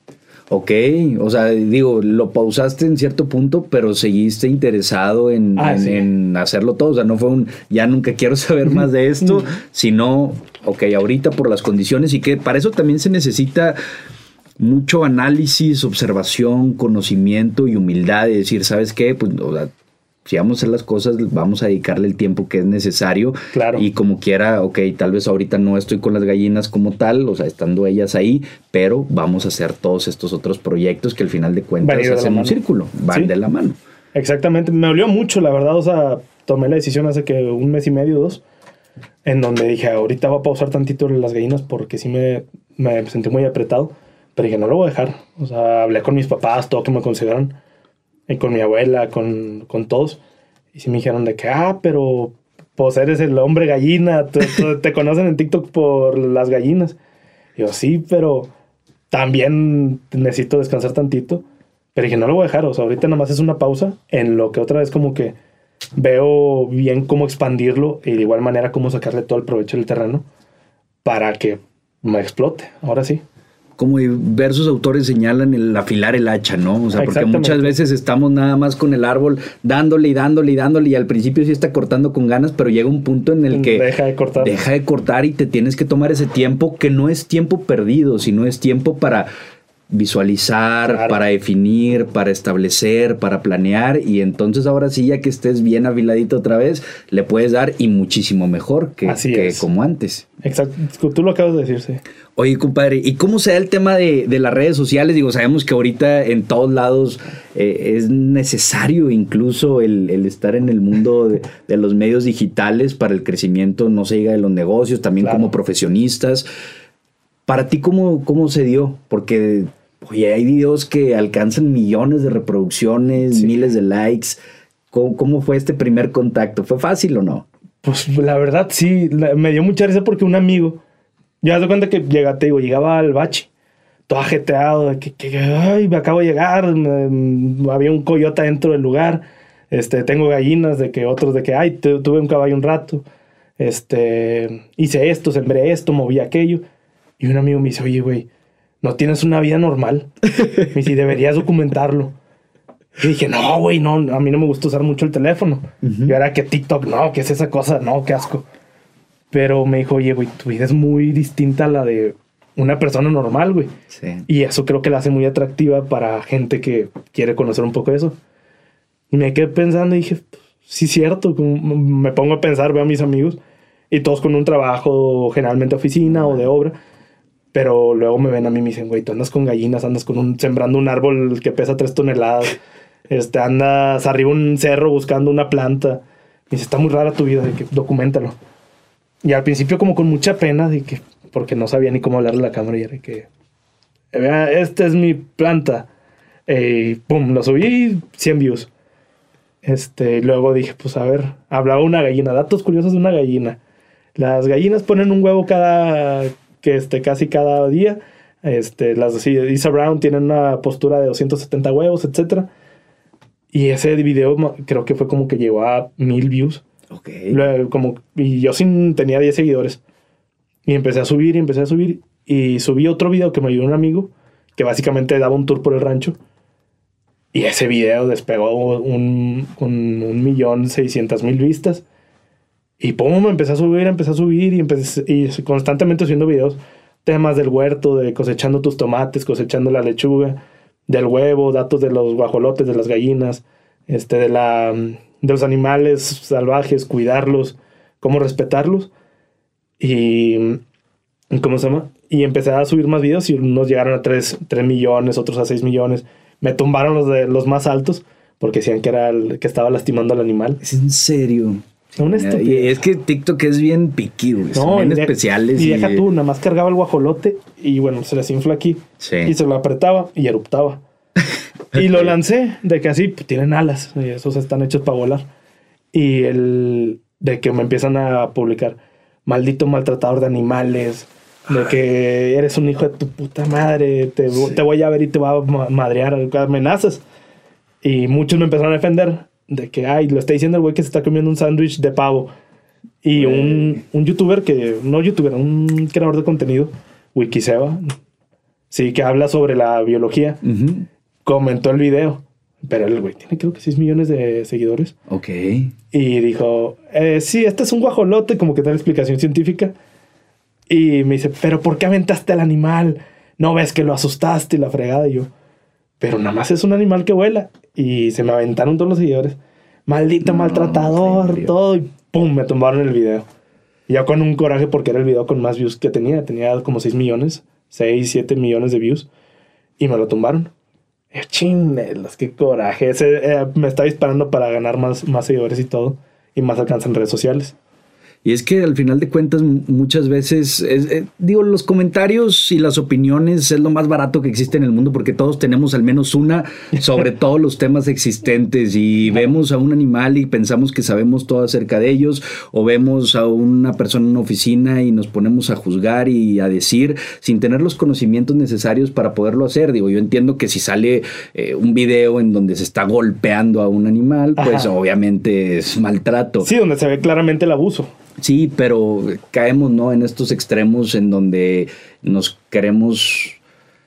Ok, o sea, digo, lo pausaste en cierto punto, pero seguiste interesado en, Ah, en- sí. en hacerlo todo. O sea, no fue un, ya nunca quiero saber más de esto, sino, ok, ahorita por las condiciones y que para eso también se necesita mucho análisis, observación, conocimiento y humildad de decir, ¿sabes qué? Pues, o sea, si vamos a hacer las cosas, vamos a dedicarle el tiempo que es necesario. Claro. Y como quiera, ok, tal vez ahorita no estoy con las gallinas como tal, o sea, estando ellas ahí, pero vamos a hacer todos estos otros proyectos que al final de cuentas de hacen un mano. círculo, van Sí. de la mano. Exactamente, me dolió mucho, la verdad, o sea, tomé la decisión hace que un mes y medio, dos, en donde dije, ahorita voy a pausar tantito las gallinas porque sí me, me sentí muy apretado, pero dije, no lo voy a dejar, o sea, hablé con mis papás, todo que me consideraron, y con mi abuela, con, con todos, y sí me dijeron de que, ah, pero pues eres el hombre gallina, te, conocen en TikTok por las gallinas. Y yo, sí, pero también necesito descansar tantito. Pero dije, no lo voy a dejar. O sea, ahorita nada más es una pausa en lo que otra vez como que veo bien cómo expandirlo y de igual manera cómo sacarle todo el provecho del terreno para que me explote. Ahora sí. Como diversos autores señalan el afilar el hacha, ¿no? O sea, porque muchas veces estamos nada más con el árbol dándole y dándole y dándole y al principio sí está cortando con ganas, pero llega un punto en el que Deja de cortar. deja de cortar y te tienes que tomar ese tiempo que no es tiempo perdido, sino es tiempo para visualizar, Claro. para definir, para establecer, para planear y entonces ahora sí ya que estés bien afiladito otra vez, le puedes dar y muchísimo mejor que, Así que es. como antes. Exacto. Tú lo acabas de decir, sí. Oye, compadre, ¿y cómo se da el tema de, de las redes sociales? Digo, sabemos que ahorita en todos lados eh, es necesario incluso el, el estar en el mundo de, de los medios digitales para el crecimiento, no se diga de los negocios, también Claro. como profesionistas. Para ti, ¿cómo, ¿cómo se dio? Porque, oye, hay videos que alcanzan millones de reproducciones, Sí. miles de likes. ¿Cómo, cómo fue este primer contacto? ¿Fue fácil o no? Pues la verdad sí, la- me dio mucha risa porque un amigo, ya te cuenta que llega, te digo, llegaba al bache, todo ajeteado, de que, que, ay, me acabo de llegar, me- había un coyote dentro del lugar, este, tengo gallinas, de que otros de que, ay, tu- tuve un caballo un rato, este, hice esto, sembré esto, moví aquello, y un amigo me dice, oye, güey, no tienes una vida normal, me dice, deberías documentarlo. Y dije, no, güey, no, a mí no me gusta usar mucho el teléfono. Ujú. Y ahora que TikTok, no, ¿qué es esa cosa? No, qué asco. Pero me dijo, oye, güey, tu vida es muy distinta a la de una persona normal, güey. Sí. Y eso creo que la hace muy atractiva para gente que quiere conocer un poco de eso. Y me quedé pensando y dije, "Pues, sí, cierto. Me pongo a pensar, veo a mis amigos y todos con un trabajo, generalmente oficina o de obra. Pero luego me ven a mí y me dicen, güey, tú andas con gallinas, andas con un, sembrando un árbol que pesa tres toneladas. Este, andas arriba un cerro buscando una planta. Me dice, está muy rara tu vida, de que documentalo. Y al principio como con mucha pena, de que, porque no sabía ni cómo hablarle a la cámara y era que, "Vea, esta es mi planta. Eh, Y pum, lo subí, 100 views. Este, luego dije, pues a ver, hablaba una gallina, datos curiosos de una gallina. Las gallinas ponen un huevo cada, que este, casi cada día. Este, las de Isa Brown tienen una postura de 270 huevos, etcétera. Y ese video creo que fue como que llegó a mil views. Ok. Luego, como, y yo sin, tenía 10 seguidores. Y empecé a subir y empecé a subir. Y subí otro video que me ayudó un amigo que básicamente daba un tour por el rancho. Y ese video despegó un, un, un millón seiscientas mil vistas. Y pum, empecé a subir, empecé a subir y, constantemente subiendo videos. Temas del huerto, de cosechando tus tomates, cosechando la lechuga, del huevo, datos de los guajolotes, de las gallinas, este, de, la, de los animales salvajes, cuidarlos, cómo respetarlos. Y, ¿cómo se llama? Y empecé a subir más videos y unos llegaron a 3, millones, otros a 6 millones. Me tumbaron los, de, los más altos porque decían que, era que estaba lastimando al animal. Es en serio. Una Y es que TikTok es bien piqui, güey. Bien de- especiales. Y deja tú, nada más cargaba el guajolote y bueno, se les infla aquí. Sí. Y se lo apretaba y eruptaba. y lo lancé de que así pues, tienen alas y esos están hechos para volar. Y el de que me empiezan a publicar maldito maltratador de animales, de que eres un hijo de tu puta madre, te, Sí. te voy a ver y te voy a ma- madrear, amenazas. Y muchos me empezaron a defender de que, ay, lo está diciendo el güey que se está comiendo un sándwich de pavo. Y un, un youtuber que, no youtuber, un creador de contenido, Wikiseba, sí, que habla sobre la biología, Ujú. comentó el video. Pero el güey tiene creo que 6 millones de seguidores. Ok. Y dijo, eh, sí, este es un guajolote, como que da la explicación científica. Y me dice, pero ¿por qué aventaste al animal? No ves que lo asustaste y la fregada. Y yo, pero nada más es un animal que vuela. Y se me aventaron todos los seguidores. Maldito No, maltratador, todo. Y pum, me tumbaron el video. Y yo con un coraje porque era el video con más views que tenía. Tenía como 6 millones, 6, 7 millones de views. Y me lo tumbaron. Yo, Chinelas, qué coraje. Ese, eh, me está disparando para ganar más, más seguidores y todo. Y más alcance en redes sociales. Y es que al final de cuentas muchas veces, es- eh, digo, los comentarios y las opiniones es lo más barato que existe en el mundo porque todos tenemos al menos una sobre todos los temas existentes y vemos a un animal y pensamos que sabemos todo acerca de ellos o vemos a una persona en una oficina y nos ponemos a juzgar y a decir sin tener los conocimientos necesarios para poderlo hacer. Digo, yo entiendo que si sale eh, un video en donde se está golpeando a un animal, pues Ajá. obviamente es maltrato. Sí, donde se ve claramente el abuso. Sí, pero caemos ¿no? en estos extremos en donde nos queremos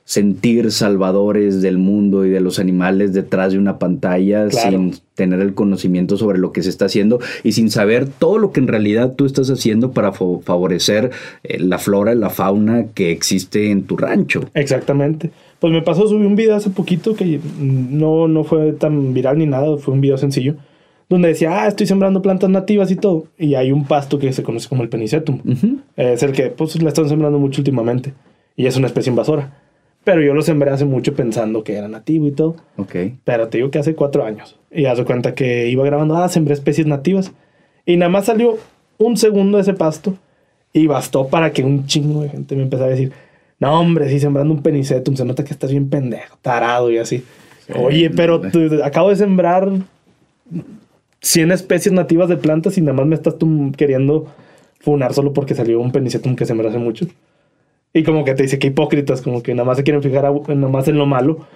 sentir salvadores del mundo y de los animales detrás de una pantalla Claro. sin tener el conocimiento sobre lo que se está haciendo y sin saber todo lo que en realidad tú estás haciendo para favorecer eh, la flora y la fauna que existe en tu rancho. Exactamente. Pues me pasó, subí un video hace poquito que no, no fue tan viral ni nada, fue un video sencillo, donde decía, ah, estoy sembrando plantas nativas y todo. Y hay un pasto que se conoce como el penicetum. Es el que pues la están sembrando mucho últimamente. Y es una especie invasora. Pero yo lo sembré hace mucho pensando que era nativo y todo. Ok. Pero te digo que hace cuatro años. Y haz de cuenta que iba grabando, ah, sembré especies nativas. Y nada más salió un segundo de ese pasto. Y bastó para que un chingo de gente me empezara a decir, no, hombre, sí, sembrando un penicetum, se nota que estás bien pendejo, tarado y así. Oye, pero tú- acabo de sembrar 100 especies nativas de plantas y nada más me estás tú queriendo funar solo porque salió un penicetum que sembré hace mucho. Y como que te dice que hipócritas, como que nada más se quieren fijar nada más en lo malo,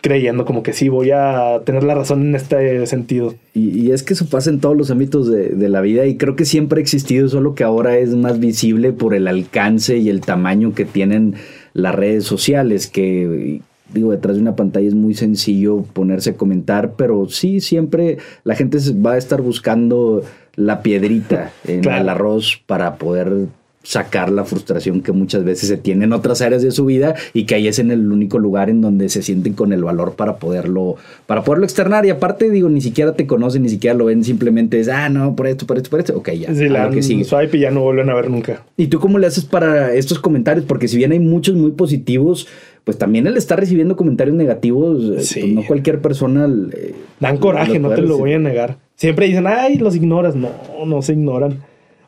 creyendo como que sí, voy a tener la razón en este sentido. Y, y es que eso pasa en todos los ámbitos de, de la vida y creo que siempre ha existido, solo que ahora es más visible por el alcance y el tamaño que tienen las redes sociales, que digo, detrás de una pantalla es muy sencillo ponerse a comentar, pero sí, siempre la gente va a estar buscando la piedrita en Claro. el arroz para poder sacar la frustración que muchas veces se tiene en otras áreas de su vida y que ahí es en el único lugar en donde se sienten con el valor para poderlo para poderlo externar y aparte digo ni siquiera te conocen ni siquiera lo ven simplemente es ah no por esto por esto por esto ok ya Sí, la que sigue swipe y ya no vuelven a ver nunca. y tú cómo le haces para estos comentarios porque si bien hay muchos muy positivos pues también él está recibiendo comentarios negativos eh, Sí. pues, no cualquier persona eh, Dan coraje, no te lo voy a negar. Siempre dicen, ay, los ignoras. No, no se ignoran.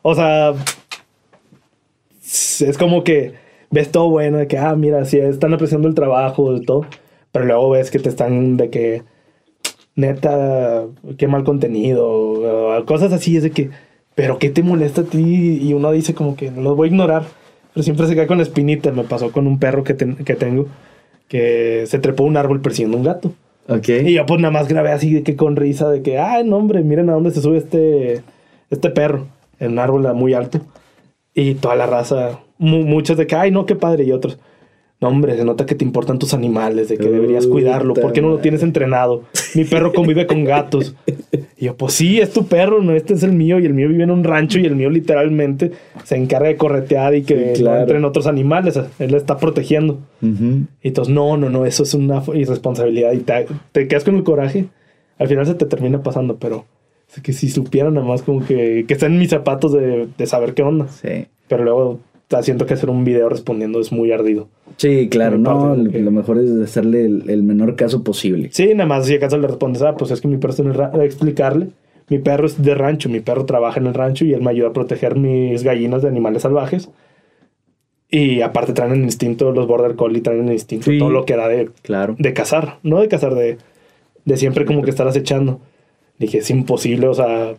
O sea, es como que ves todo bueno, de que, ah, mira, sí, están apreciando el trabajo, de todo. Pero luego ves que te están de que, neta, qué mal contenido, cosas así, es de que, pero ¿qué te molesta a ti? Y uno dice como que lo voy a ignorar. Pero siempre se cae con la espinita. Me pasó con un perro que, que tengo, que se trepó a un árbol persiguiendo un gato. ok Y yo pues nada más grabé así de que con risa de que, ay, no hombre, miren a dónde se sube este, este perro, en un árbol muy alto. Y toda la raza, mu- muchos de que, ay, no, qué padre, y otros, no hombre, se nota que te importan tus animales, de que deberías cuidarlo, ¿por qué no lo tienes entrenado? Mi perro convive con gatos. Y yo, pues sí, es tu perro, no, este es el mío, y el mío vive en un rancho, y el mío literalmente se encarga de corretear y que Sí, no claro. entren otros animales, él le está protegiendo. Ujú. Y entonces, no, no, no, eso es una irresponsabilidad y te, te quedas con el coraje. Al final se te termina pasando, pero es que si supieran nada más como que, que están en mis zapatos de, de saber qué onda. sí Pero luego está siento que hacer un video respondiendo es muy ardido. Sí, claro, no, parte, lo, lo mejor es hacerle el, el menor caso posible. Sí, nada más si acaso le respondes, ah, pues es que mi perro rancho, explicarle. Mi perro es de rancho, mi perro trabaja en el rancho y él me ayuda a proteger mis gallinas de animales salvajes. Y aparte traen el instinto, los border collie traen el instinto, Sí. todo lo que da de Claro. de cazar, no de cazar, de, de siempre como que estar acechando. Dije, es imposible, o sea,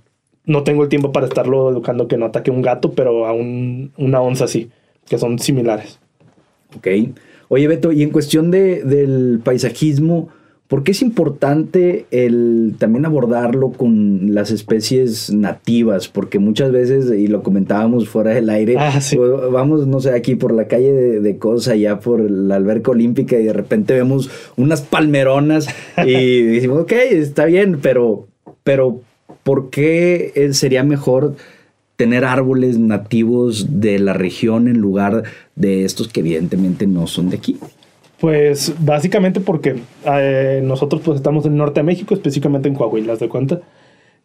no tengo el tiempo para estarlo educando que no ataque un gato, pero a un, una onza sí, que son similares. Ok. Oye, Beto, y en cuestión de, del paisajismo, ¿Por qué es importante el también abordarlo con las especies nativas? Porque muchas veces, y lo comentábamos fuera del aire, Ah, sí. vamos, no sé, aquí por la calle de, de Cosa, allá por la alberca olímpica, y de repente vemos unas palmeronas y decimos, ok, está bien, pero, pero ¿por qué eh, sería mejor tener árboles nativos de la región en lugar de estos que evidentemente no son de aquí? Pues básicamente porque eh, nosotros pues estamos en el norte de México, específicamente en Coahuila, ¿haz de cuenta?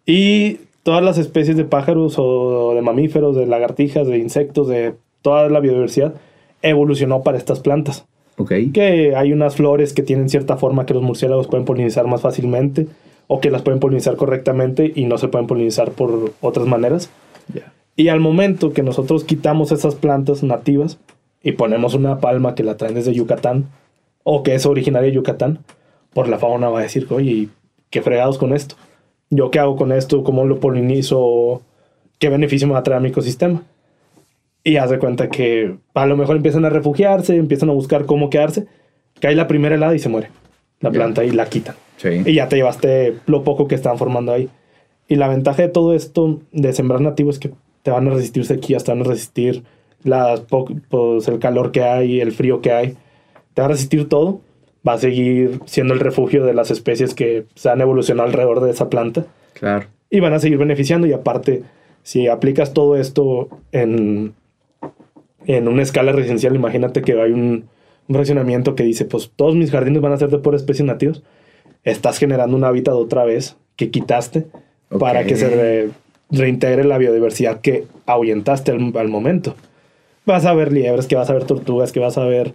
Y todas las especies de pájaros o de mamíferos, de lagartijas, de insectos, de toda la biodiversidad evolucionó para estas plantas. Ok. Que hay unas flores que tienen cierta forma que los murciélagos pueden polinizar más fácilmente o que las pueden polinizar correctamente y no se pueden polinizar por otras maneras. Y al momento que nosotros quitamos esas plantas nativas y ponemos una palma que la traen desde Yucatán o que es originaria de Yucatán, por la fauna va a decir, oye, ¿qué fregados con esto? ¿Yo qué hago con esto? ¿Cómo lo polinizo? ¿Qué beneficio me va a traer a mi ecosistema? Y haz de cuenta que a lo mejor empiezan a refugiarse, empiezan a buscar cómo quedarse, cae la primera helada y se muere la planta y la quitan. Sí. Y ya te llevaste lo poco que están formando ahí. Y la ventaja de todo esto de sembrar nativo es que te van a resistir sequías, te van a resistir las pues, el calor que hay, el frío que hay. Te va a resistir todo. Va a seguir siendo el refugio de las especies que se han evolucionado alrededor de esa planta. Claro. Y van a seguir beneficiando. Y aparte, si aplicas todo esto en, en una escala residencial, imagínate que hay un, un fraccionamiento que dice, pues todos mis jardines van a ser de pura especies nativas. Estás generando un hábitat otra vez que quitaste para que se re- reintegre la biodiversidad que ahuyentaste al, al momento. Vas a ver liebres, que vas a ver tortugas, que vas a ver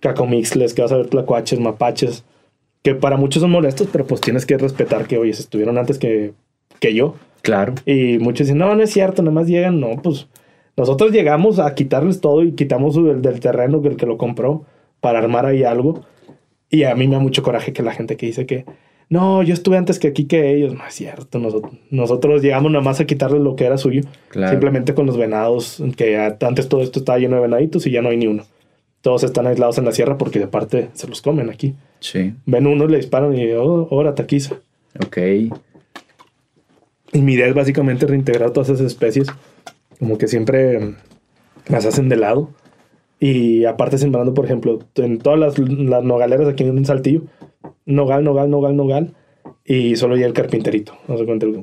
cacomixles, que vas a ver tlacuaches, mapaches, que para muchos son molestos, pero pues tienes que respetar que, oye, se estuvieron antes que, que yo. Claro. Y muchos dicen, no, no es cierto, nada más llegan. No, pues nosotros llegamos a quitarles todo y quitamos el del terreno que el que lo compró para armar ahí algo. Y a mí me da mucho coraje que la gente que dice que, no, yo estuve antes que aquí que ellos. No es cierto, nosotros, nosotros llegamos nada más a quitarles lo que era suyo. Claro. Simplemente con los venados, que antes todo esto estaba lleno de venaditos y ya no hay ni uno. Todos están aislados en la sierra porque de parte se los comen aquí. Sí. Ven uno, le disparan y, oh, ahora taquiza. Ok. Y mi idea es básicamente reintegrar todas esas especies, como que siempre las hacen de lado. Y aparte sembrando, por ejemplo, en todas las, las nogaleras aquí en Saltillo, nogal, nogal, nogal, nogal, y solo ya el carpinterito,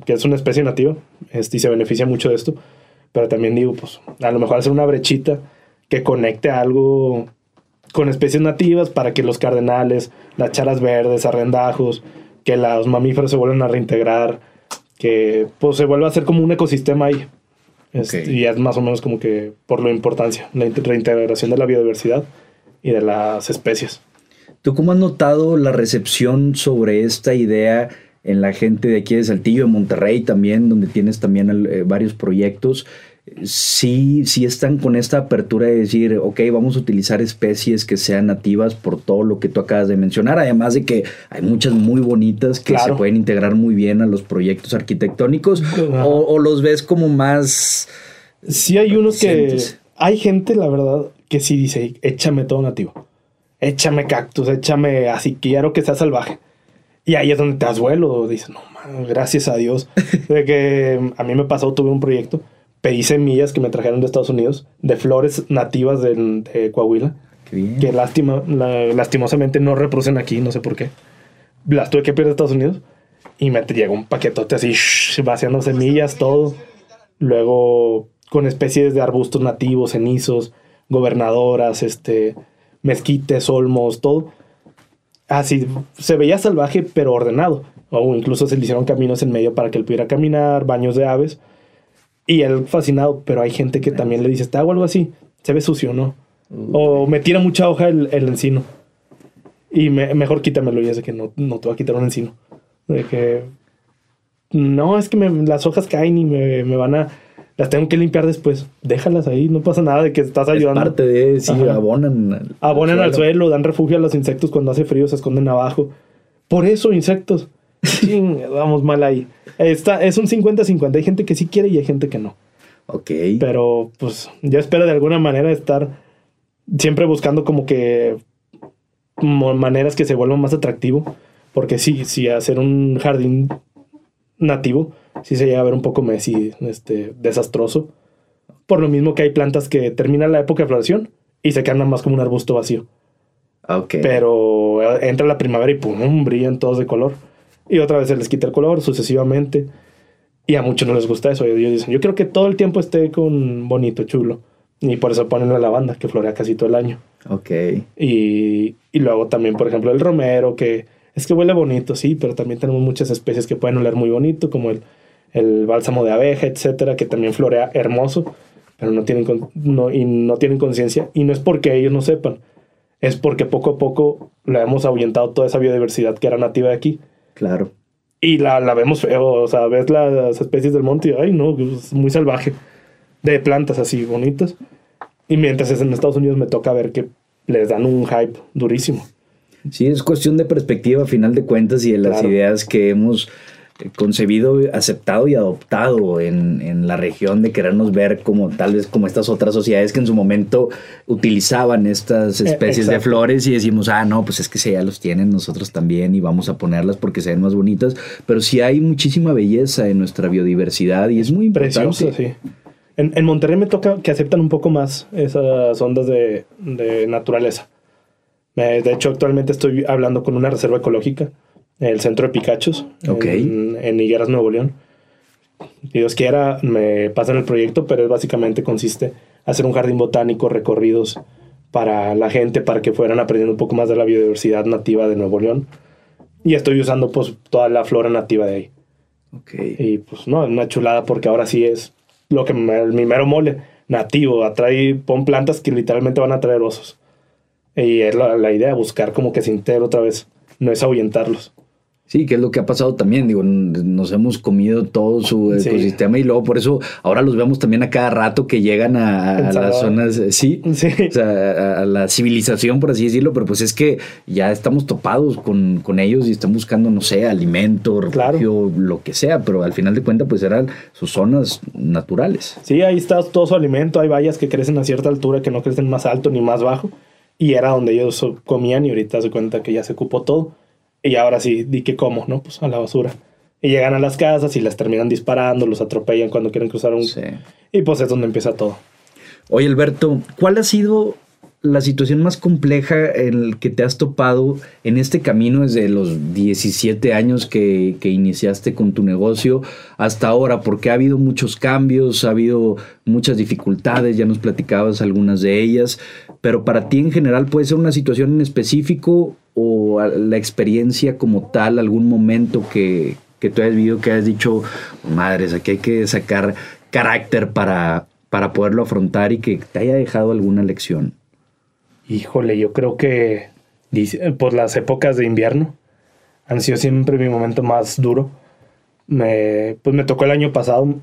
que es una especie nativa, este, y se beneficia mucho de esto. Pero también digo, pues, a lo mejor hacer una brechita que conecte algo con especies nativas para que los cardenales, las charas verdes, arrendajos, que los mamíferos se vuelvan a reintegrar, que pues se vuelva a hacer como un ecosistema ahí. Este. Y es más o menos como que por la importancia, la int- reintegración de la biodiversidad y de las especies. ¿Tú cómo has notado la recepción sobre esta idea en la gente de aquí de Saltillo, de Monterrey también, donde tienes también eh, varios proyectos? Sí, sí están con esta apertura de decir, ok, vamos a utilizar especies que sean nativas por todo lo que tú acabas de mencionar, además de que hay muchas muy bonitas que Claro. se pueden integrar muy bien a los proyectos arquitectónicos, o, o los ves como más... Sí hay unos que... Hay gente, la verdad, que sí dice, échame todo nativo. Échame cactus, échame así, quiero que sea salvaje. Y ahí es donde te das vuelo. Dices, no, man, gracias a Dios. De que a mí me pasó, tuve un proyecto, pedí semillas que me trajeron de Estados Unidos, de flores nativas del- de Coahuila, Qué bien. que lástima, la- lastimosamente no reproducen aquí, no sé por qué. Las tuve que pedir de Estados Unidos y me llegó un paquetote así, shh, vaciando semillas, todo. Luego con especies de arbustos nativos, cenizos, gobernadoras, este, mezquites, olmos, todo. Así se veía salvaje, pero ordenado. O incluso se le hicieron caminos en medio para que él pudiera caminar, baños de aves. Y él fascinado, pero hay gente que también le dice, está o algo así, se ve sucio, ¿no? O me tira mucha hoja el, el encino. Y me- mejor quítamelo. Y es de que no, no te va a quitar un encino. De que. No, es que me- las hojas caen y me, me van a. Las tengo que limpiar después. Déjalas ahí, no pasa nada de que estás Es ayudando. parte de, sí, Ajá. abonan. al- Abonan al suelo. suelo, dan refugio a los insectos cuando hace frío, se esconden abajo. Por eso, insectos. Ching, vamos mal ahí. Está, es un 50-50. Hay gente que sí quiere y hay gente que no. Ok. Pero pues yo espero de alguna manera estar siempre buscando como que maneras que se vuelvan más atractivo. Porque sí, sí, hacer un jardín nativo, sí se llega a ver un poco Messi, este, desastroso. Por lo mismo que hay plantas que terminan la época de floración y se quedan más como un arbusto vacío. Ok. Pero eh, entra la primavera y pum, brillan todos de color. Y otra vez se les quita el color sucesivamente. Y a muchos no les gusta eso. Ellos dicen, yo quiero que todo el tiempo esté con bonito, chulo. Y por eso ponen la lavanda, que florea casi todo el año. Ok. Y, y luego también, por ejemplo, el romero, que es que huele bonito, sí, pero también tenemos muchas especies que pueden oler muy bonito, como el, el bálsamo de abeja, etcétera, que también florea hermoso, pero no tienen, no, y no tienen conciencia. Y no es porque ellos no sepan, es porque poco a poco le hemos ahuyentado toda esa biodiversidad que era nativa de aquí. Claro. Y la, la vemos feo, o sea, ves las especies del monte y, ay, no, es muy salvaje. De plantas así bonitas. Y mientras es en Estados Unidos me toca ver que les dan un hype durísimo. Sí, es cuestión de perspectiva a final de cuentas y de las Claro. ideas que hemos concebido, aceptado y adoptado en, en la región de querernos ver como tal vez como estas otras sociedades que en su momento utilizaban estas Eh, especies de flores y decimos, ah, no, pues es que si ya los tienen nosotros también y vamos a ponerlas porque se ven más bonitas, pero sí hay muchísima belleza en nuestra biodiversidad y es muy importante. Precioso, sí. En, en Monterrey me toca que aceptan un poco más esas ondas de, de naturaleza. De hecho, actualmente estoy hablando con una reserva ecológica, el centro de Picachos, Ok. en, en Higueras, Nuevo León. Dios quiera, me pasan el proyecto, pero es básicamente consiste hacer un jardín botánico, recorridos para la gente, para que fueran aprendiendo un poco más de la biodiversidad nativa de Nuevo León. Y estoy usando pues toda la flora nativa de ahí. Ok. Y pues no, una chulada porque ahora sí es lo que me- mi mero mole, nativo, atrae, pon plantas que literalmente van a traer osos. Y es la, la idea, buscar como que se integre otra vez, no es ahuyentarlos. Sí, que es lo que ha pasado también. Digo, nos hemos comido todo su Sí. ecosistema y luego por eso ahora los vemos también a cada rato que llegan a, las zonas, eh, sí, Sí. o sea, a, a la civilización, por así decirlo, pero pues es que ya estamos topados con, con ellos y están buscando, no sé, alimento, Claro. refugio, lo que sea, pero al final de cuentas pues eran sus zonas naturales. Sí, ahí está todo su alimento, hay bayas que crecen a cierta altura, que no crecen más alto ni más bajo. Y era donde ellos comían y ahorita se cuenta que ya se ocupó todo. Y ahora sí, di que como, ¿no? Pues a la basura. Y llegan a las casas y las terminan disparando, los atropellan cuando quieren cruzar un... Sí. Y pues es donde empieza todo. Oye, Alberto, ¿cuál ha sido la situación más compleja en el que te has topado en este camino desde los 17 años que, que iniciaste con tu negocio hasta ahora? Porque ha habido muchos cambios, ha habido muchas dificultades, ya nos platicabas algunas de ellas, pero para ti en general puede ser una situación en específico o la experiencia como tal, algún momento que, que tú hayas vivido que hayas dicho, madres, aquí hay que sacar carácter para, para poderlo afrontar y que te haya dejado alguna lección. Híjole, yo creo que por las épocas de invierno han sido siempre mi momento más duro. Me, pues me tocó el año pasado,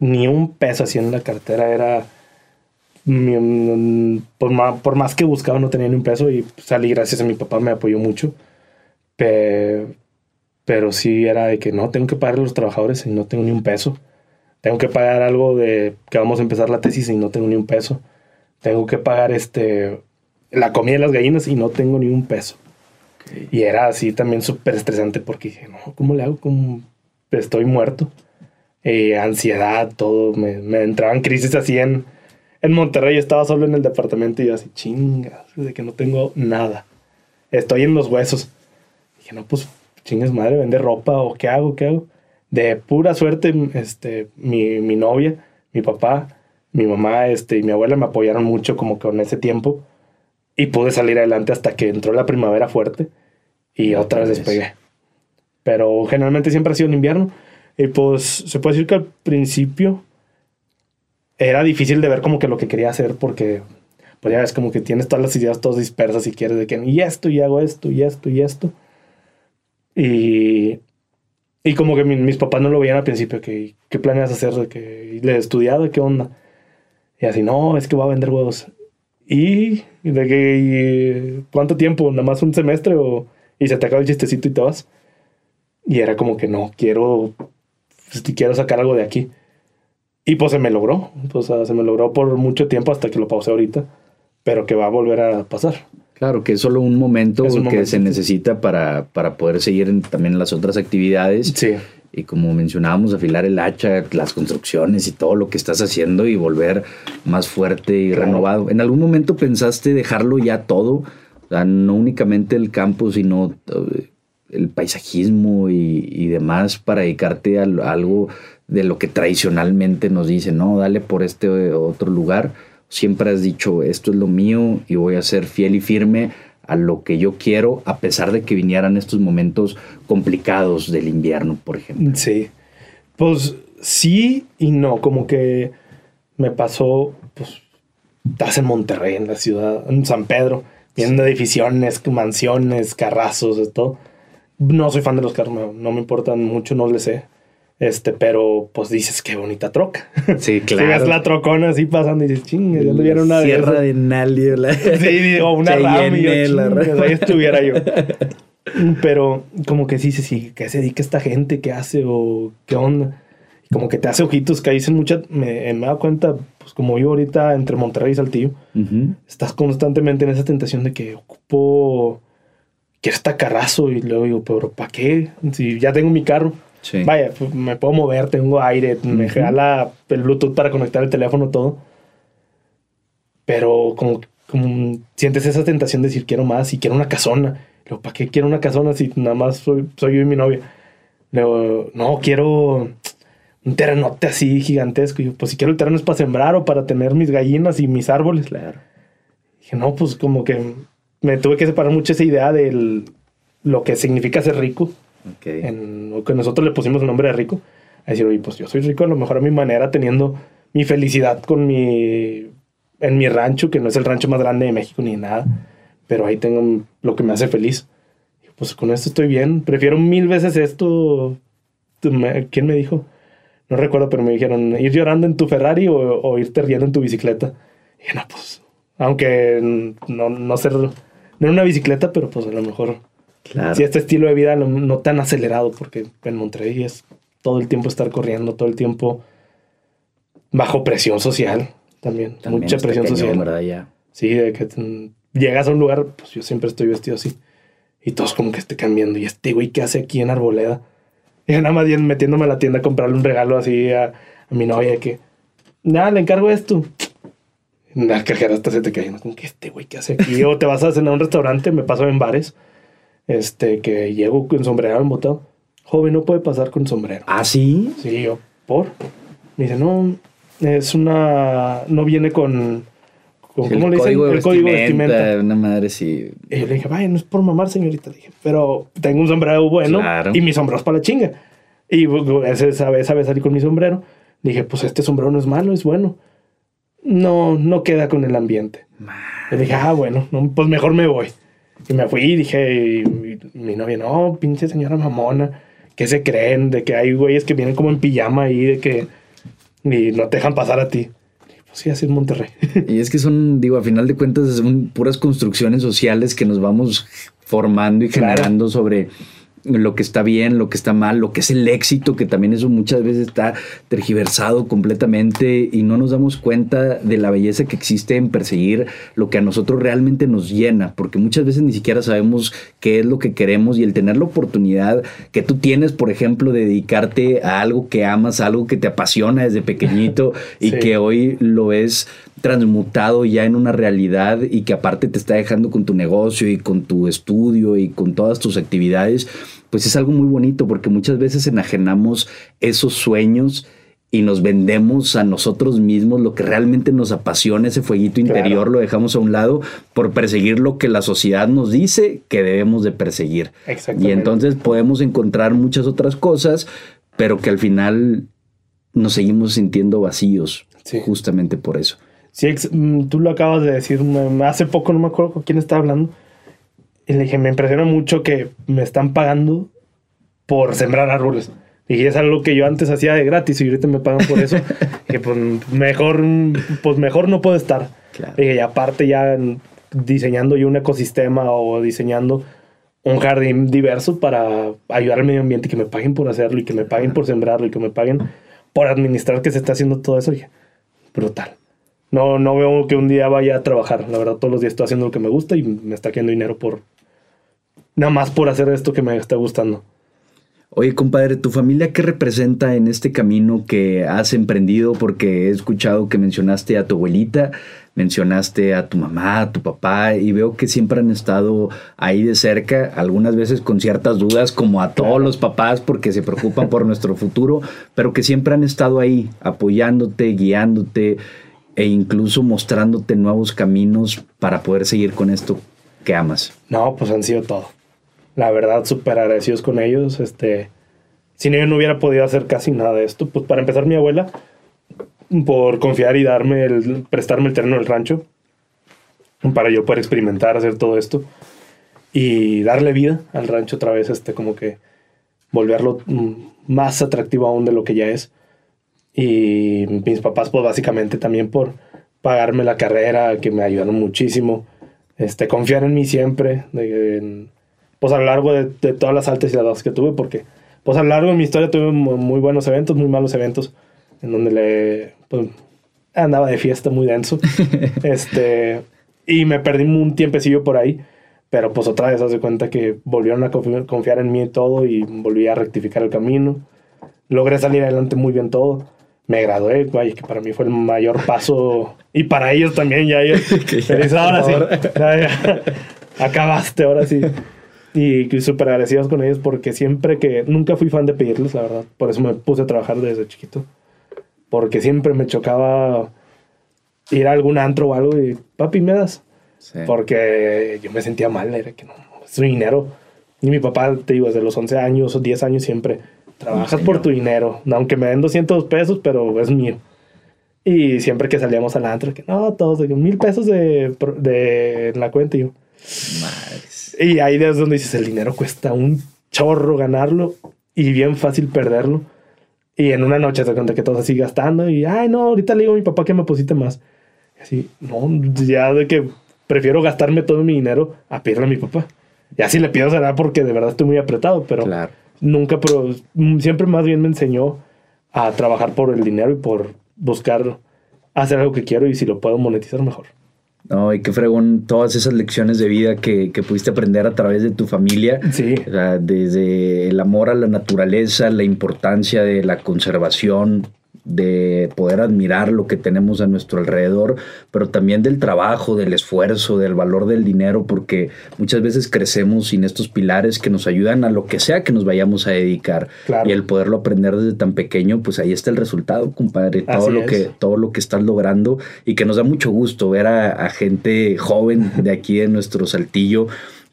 ni un peso así en la cartera, era... mi- por, más, por más que buscaba no tenía ni un peso y salí gracias a mi papá, me apoyó mucho. Pe- pero sí era de que no, tengo que pagar a los trabajadores y no tengo ni un peso. Tengo que pagar algo de que vamos a empezar la tesis y no tengo ni un peso. Tengo que pagar este la comida de las gallinas y no tengo ni un peso. Y era así también súper estresante porque dije, no, ¿cómo le hago? ¿Cómo estoy muerto? Eh, ansiedad, todo. Me, me entraban crisis así en, en Monterrey. Estaba solo en el departamento y yo así, chingas, de que no tengo nada. Estoy en los huesos. Dije, no, pues chingas madre, vende ropa o qué hago, qué hago. De pura suerte, este, mi, mi novia, mi papá, mi mamá este, y mi abuela me apoyaron mucho como con ese tiempo. Y pude salir adelante hasta que entró la primavera fuerte y otra vez despegué. Pero generalmente siempre ha sido en invierno. Y pues se puede decir que al principio era difícil de ver como que lo que quería hacer porque pues ya ves como que tienes todas las ideas todas dispersas y quieres de que y esto y hago esto y esto y esto. Y, y como que mi- mis papás no lo veían al principio, que qué planeas hacer, de que le he estudiado, qué onda. Y así, no, es que voy a vender huevos. ¿Y de qué? y, ¿Cuánto tiempo? ¿Nada más un semestre? O, y se te acaba el chistecito y te vas. Y era como que no, quiero, pues, quiero sacar algo de aquí. Y pues se me logró. Pues, o sea, se me logró por mucho tiempo hasta que lo pausé ahorita. pero que va a volver a pasar. Claro, que es solo un momento un que momento, se necesita para, para poder seguir en- también las otras actividades. Sí. Y como mencionábamos, afilar el hacha, las construcciones y todo lo que estás haciendo y volver más fuerte y Claro. renovado. ¿En algún momento pensaste dejarlo ya todo? O sea, no únicamente el campo, sino eh, el paisajismo y, y demás para dedicarte a, a algo de lo que tradicionalmente nos dicen, no, dale por este otro lugar. Siempre has dicho, esto es lo mío y voy a ser fiel y firme a lo que yo quiero, a pesar de que vinieran estos momentos complicados del invierno, por ejemplo. Sí. Pues sí y no. Como que me pasó, pues, estás en Monterrey, en la ciudad, en San Pedro, viendo edificaciones, mansiones, carrazos, de todo. No soy fan de los carros, no, no me importan mucho, no les sé. Este, pero pues dices, qué bonita troca. Sí, Si ves la trocona así pasando y dices, chinga, ya tuviera una de Sierra esas". de Nalio. La... Sí, o una RAM y yo, la ahí estuviera yo. Pero como que sí, sí, sí, ¿qué se dedica esta gente? ¿Qué hace? ¿O qué onda? Como que te hace ojitos que dicen muchas, me, me he dado cuenta, pues como yo ahorita entre Monterrey y Saltillo, estás constantemente en esa tentación de que ocupo, quiero esta carrazo y luego digo, pero ¿para qué? Si ya tengo mi carro. Sí. Vaya, pues, me puedo mover, tengo aire, me Ujú. jala el Bluetooth para conectar el teléfono, todo. Pero como, como sientes esa tentación de decir quiero más y quiero una casona. Luego, ¿para qué quiero una casona si nada más soy, soy yo y mi novia? Luego, no, quiero un terrenote así gigantesco. Y yo, pues si quiero el terreno es para sembrar o para tener mis gallinas y mis árboles. Claro. Dije, no, pues como que me tuve que separar mucho esa idea de lo que significa ser rico Ok. en que nosotros le pusimos el nombre de rico, a decir, oye, pues yo soy rico a lo mejor a mi manera, teniendo mi felicidad con mi, en mi rancho, que no es el rancho más grande de México ni nada, pero ahí tengo lo que me hace feliz. Y, Pues con esto estoy bien, prefiero mil veces esto. ¿Quién me dijo? No recuerdo, pero me dijeron, ir llorando en tu Ferrari o, o irte riendo en tu bicicleta. Y dije, no, pues, aunque no, no ser, no en una bicicleta, pero pues a lo mejor Claro. Sí, este estilo de vida no, no tan acelerado, porque en Monterrey es todo el tiempo estar corriendo, todo el tiempo bajo presión social también. También mucha presión social. ¿verdad? Ya. Sí, de que llegas a un lugar, pues yo siempre estoy vestido así. Y todos como que esté cambiando. Y este güey, ¿qué hace aquí en Arboleda? Y nada más bien metiéndome a la tienda a comprarle un regalo así a, a mi novia que, nada, le encargo esto. La cajera hasta se te cae. Como que este güey, ¿qué hace aquí? o te vas a cenar a un restaurante, me paso en bares, este, que llego con sombrero embotado. Joven, no puede pasar con sombrero. Ah, sí. Sí, yo, ¿por? Me dice, no, es una, no viene con, con ¿cómo le dicen? el código de vestimenta. Una madre sí. Y yo le dije, vaya, no es por mamar, señorita. Le dije, pero tengo un sombrero bueno Claro. y mi sombrero es para la chinga. Y sabe, sabe salir con mi sombrero. Le dije, pues este sombrero no es malo, es bueno. No, no queda con el ambiente. Le dije, ah, bueno, no, pues mejor me voy. Y me fui y dije, y, y mi novia, no, pinche señora mamona, ¿qué se creen? De que hay güeyes que vienen como en pijama ahí, de que y no te dejan pasar a ti. Pues sí, así es Monterrey. Y es que son, digo, a final de cuentas, son puras construcciones sociales que nos vamos formando y Claro. generando sobre lo que está bien, lo que está mal, lo que es el éxito, que también eso muchas veces está tergiversado completamente y no nos damos cuenta de la belleza que existe en perseguir lo que a nosotros realmente nos llena, porque muchas veces ni siquiera sabemos qué es lo que queremos y el tener la oportunidad que tú tienes, por ejemplo, de dedicarte a algo que amas, a algo que te apasiona desde pequeñito y Sí. que hoy lo ves transmutado ya en una realidad y que aparte te está dejando con tu negocio y con tu estudio y con todas tus actividades, pues es algo muy bonito porque muchas veces enajenamos esos sueños y nos vendemos a nosotros mismos lo que realmente nos apasiona, ese fueguito Claro. interior, lo dejamos a un lado por perseguir lo que la sociedad nos dice que debemos de perseguir. Y entonces podemos encontrar muchas otras cosas, pero que al final nos seguimos sintiendo vacíos, Sí. justamente por eso. Sí, mm, tú lo acabas de decir hace poco, no me acuerdo con quién estaba hablando. Y le dije, me impresiona mucho que me están pagando por sembrar árboles. Dije, es algo que yo antes hacía de gratis y ahorita me pagan por eso. que pues mejor, pues mejor no puedo estar. Claro. Y aparte ya diseñando yo un ecosistema o diseñando un jardín diverso para ayudar al medio ambiente y que me paguen por hacerlo y que me paguen por sembrarlo y que me paguen por administrar que se está haciendo todo eso. Dije, brutal. No, no veo que un día vaya a trabajar. La verdad, todos los días estoy haciendo lo que me gusta y me está quedando dinero por... Nada más por hacer esto que me está gustando. Oye, compadre, ¿tu familia qué representa en este camino que has emprendido? Porque he escuchado que mencionaste a tu abuelita, mencionaste a tu mamá, a tu papá, y veo que siempre han estado ahí de cerca, algunas veces con ciertas dudas, como a todos los papás, porque se preocupan por nuestro futuro, pero que siempre han estado ahí, apoyándote, guiándote e incluso mostrándote nuevos caminos para poder seguir con esto que amas. No, pues han sido todo la verdad, súper agradecidos con ellos. Este, sin ellos no hubiera podido hacer casi nada de esto. Pues para empezar, mi abuela, por confiar y darme el, prestarme el terreno del rancho, para yo poder experimentar, hacer todo esto y darle vida al rancho otra vez, este, como que volverlo más atractivo aún de lo que ya es. Y mis papás, pues básicamente también por pagarme la carrera, que me ayudaron muchísimo. Este, confiar en mí siempre, de, pues a lo largo de, todas las altas y las bajas que tuve, porque pues a lo largo de mi historia tuve muy, buenos eventos, muy malos eventos, en donde le pues, andaba de fiesta muy denso. este, y me perdí un tiempecillo por ahí, pero pues otra vez hace cuenta que volvieron a confiar en mí y todo y volví a rectificar el camino. Logré salir adelante muy bien todo. Me gradué, vaya, que para mí fue el mayor paso. Y para ellos también, ya. ahora sí. Acabaste, ahora sí. Y súper agradecidos con ellos porque siempre que... Nunca fui fan de pedirles, la verdad. Por eso me puse a trabajar desde chiquito. Porque siempre me chocaba ir a algún antro o algo y, papi, ¿me das? Porque yo me sentía mal, era que no, es mi dinero. Y mi papá, te digo, desde los 11 años o 10 años siempre, trabajas por tu dinero. Aunque me den 200 pesos, pero es mío. Y siempre que salíamos al antro, que no, todos, mil pesos de, de, en la cuenta. Y yo, Madre. Y ahí es donde dices, el dinero cuesta un chorro ganarlo y bien fácil perderlo. Y en una noche te cuenta que todo así gastando y, ay, no, ahorita le digo a mi papá que me posite más. Y así, no, ya de que prefiero gastarme todo mi dinero a pedirle a mi papá. Y así le pido será porque de verdad estoy muy apretado, pero nunca, pero siempre más bien me enseñó a trabajar por el dinero y por buscar hacer algo que quiero y si lo puedo monetizar mejor. No, y qué fregón todas esas lecciones de vida que, que pudiste aprender a través de tu familia. Sí. desde el amor a la naturaleza, la importancia de la conservación, de poder admirar lo que tenemos a nuestro alrededor, pero también del trabajo, del esfuerzo, del valor del dinero, porque muchas veces crecemos sin estos pilares que nos ayudan a lo que sea que nos vayamos a dedicar. Y el poderlo aprender desde tan pequeño, pues ahí está el resultado, compadre. Todo lo que, todo lo que estás logrando y que nos da mucho gusto ver a, a gente joven de aquí en nuestro saltillo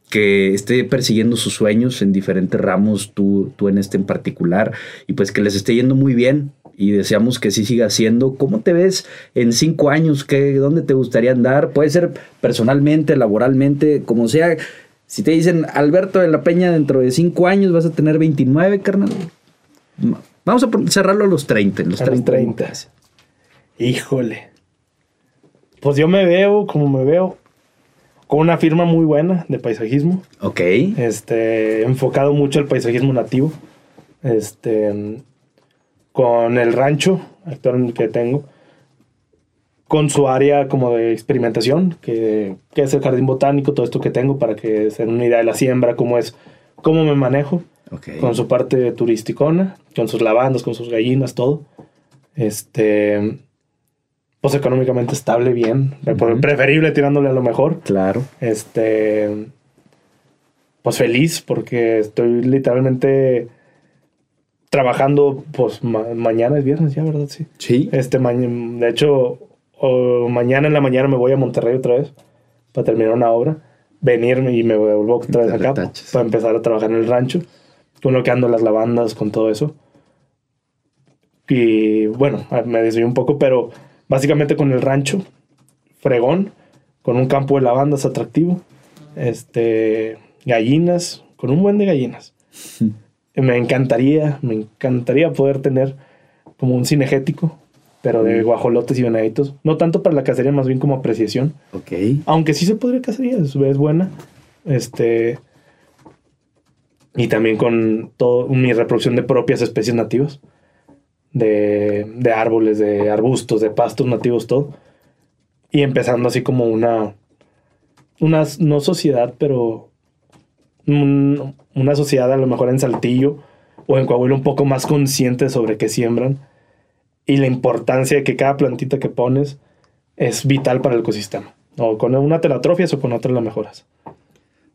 que esté persiguiendo sus sueños en diferentes ramos, tú, tú en este en particular, y pues que les esté yendo muy bien, y deseamos que sí siga siendo. ¿Cómo te ves en cinco años? ¿Qué, ¿Dónde te gustaría andar? Puede ser personalmente, laboralmente, como sea. Si te dicen Alberto de la Peña dentro de cinco años vas a tener 29, carnal. Vamos a cerrarlo a los 30. Los 30. Híjole. Pues yo me veo como me veo con una firma muy buena de paisajismo. Ok. Este, enfocado mucho al paisajismo nativo. Este, con el rancho actual que tengo, con su área como de experimentación, que, es el jardín botánico, todo esto que tengo para que se den una idea de la siembra, cómo es, cómo me manejo, con su parte turisticona, con sus lavandas, con sus gallinas, todo. Este, pues económicamente estable, bien, preferible tirándole a lo mejor. Claro. Este, pues feliz porque estoy literalmente trabajando, pues mañana es viernes ya, ¿verdad? Sí. Sí. Este, de hecho, mañana en la mañana me voy a Monterrey otra vez para terminar una obra, venirme y me vuelvo otra vez acá para empezar a trabajar en el rancho, con lo que ando las lavandas, con todo eso. Y bueno, me desvié un poco, pero básicamente con el rancho, fregón, con un campo de lavandas atractivo, este, gallinas, con un buen de gallinas. Me encantaría, me encantaría poder tener como un cinegético, pero de guajolotes y venaditos. No tanto para la cacería, más bien como apreciación. Ok. Aunque sí se podría cacería, es, es buena. Este. Y también con todo, mi reproducción de propias especies nativas. De, de árboles, de arbustos, de pastos nativos, todo. y empezando así como una, una no sociedad, pero una sociedad a lo mejor en Saltillo o en Coahuila un poco más consciente sobre qué siembran y la importancia de que cada plantita que pones es vital para el ecosistema. O con una te la o con otra la mejoras.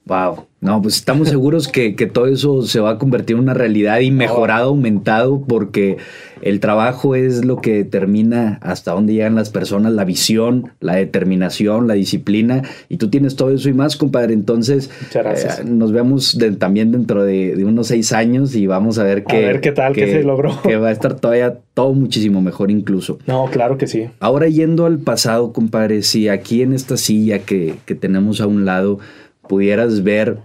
Wow. No, pues estamos seguros que, todo eso se va a convertir en una realidad y mejorado, aumentado, porque el trabajo es lo que determina hasta dónde llegan las personas, la visión, la determinación, la disciplina, y tú tienes todo eso y más, compadre. Entonces, eh, nos vemos también dentro de, unos seis años y vamos a ver qué, a ver qué tal, qué se logró. Que va a estar todavía todo muchísimo mejor incluso. No, claro que sí. Ahora yendo al pasado, compadre, si aquí en esta silla que, que tenemos a un lado, pudieras ver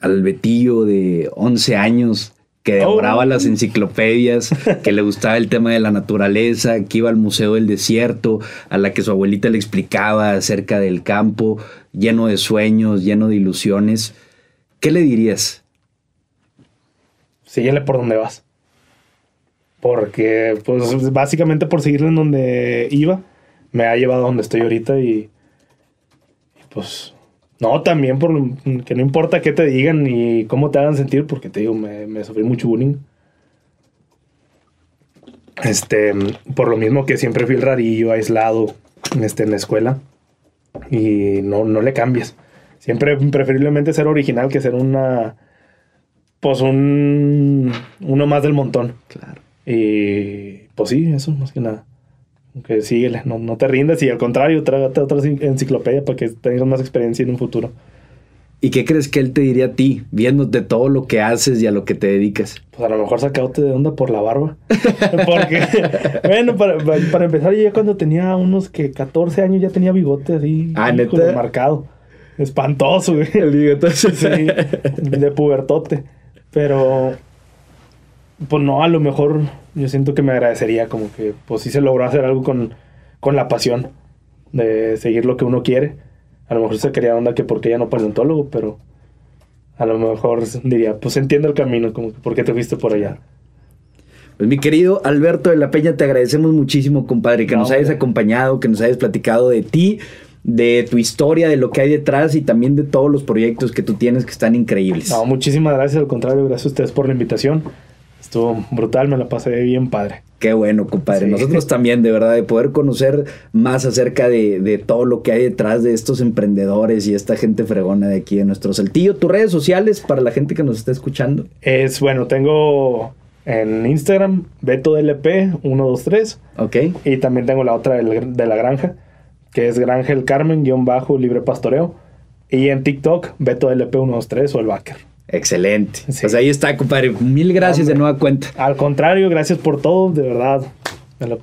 al Betillo de 11 años que devoraba oh. las enciclopedias, que le gustaba el tema de la naturaleza, que iba al Museo del Desierto, a la que su abuelita le explicaba acerca del campo, lleno de sueños, lleno de ilusiones. ¿Qué le dirías? Síguele por donde vas. Porque, pues, básicamente por seguirle en donde iba, me ha llevado a donde estoy ahorita y pues no, también por que no importa qué te digan ni cómo te hagan sentir, porque te digo, me, sufrí mucho bullying. Este, por lo mismo que siempre fui el rarillo, aislado, este, en la escuela. Y no, no le cambies. Siempre preferiblemente ser original que ser una. Pues un. Uno más del montón. Claro. Y pues sí, eso, más que nada que síguele, no, no te rindas y al contrario, trágate otra enciclopedia para que tengas más experiencia en un futuro. ¿Y qué crees que él te diría a ti, viéndote todo lo que haces y a lo que te dedicas? Pues a lo mejor sacadote de onda por la barba. Porque, bueno, para, para, empezar, yo ya cuando tenía unos que 14 años ya tenía bigote así, ah, marcado. Espantoso, güey. El bigote. Sí, de pubertote. Pero, pues no, a lo mejor yo siento que me agradecería como que pues sí se logró hacer algo con, con la pasión de seguir lo que uno quiere. A lo mejor se quería onda que porque ya no paleontólogo, pero a lo mejor diría, pues entiendo el camino, como que por qué te fuiste por allá. Pues mi querido Alberto de la Peña, te agradecemos muchísimo, compadre, que nos hayas acompañado, que nos hayas platicado de ti, de tu historia, de lo que hay detrás y también de todos los proyectos que tú tienes que están increíbles. No, muchísimas gracias, al contrario, gracias a ustedes por la invitación estuvo brutal, me la pasé bien padre. Qué bueno, compadre. Nosotros también, de verdad, de poder conocer más acerca de, todo lo que hay detrás de estos emprendedores y esta gente fregona de aquí en nuestro Saltillo. ¿Tus redes sociales para la gente que nos está escuchando? Es, bueno, tengo en Instagram, BetoDLP123. Ok. Y también tengo la otra de la granja, que es Grangel Carmen-Bajo Libre Pastoreo. Y en TikTok, BetoDLP123 o el Backer. Excelente. Pues ahí está, compadre. Mil gracias de nueva cuenta. Al contrario, gracias por todo, de verdad.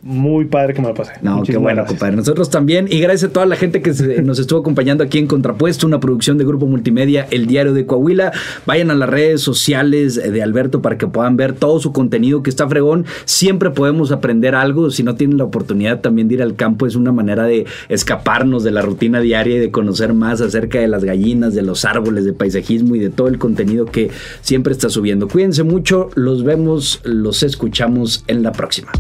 Muy padre que me lo pasé. No, qué bueno, compadre. Nosotros también. Y gracias a toda la gente que nos estuvo acompañando aquí en Contrapuesto, una producción de Grupo Multimedia, El Diario de Coahuila. Vayan a las redes sociales de Alberto para que puedan ver todo su contenido que está fregón. Siempre podemos aprender algo. Si no tienen la oportunidad también de ir al campo, es una manera de escaparnos de la rutina diaria y de conocer más acerca de las gallinas, de los árboles, de paisajismo y de todo el contenido que siempre está subiendo. Cuídense mucho. Los vemos, los escuchamos en la próxima.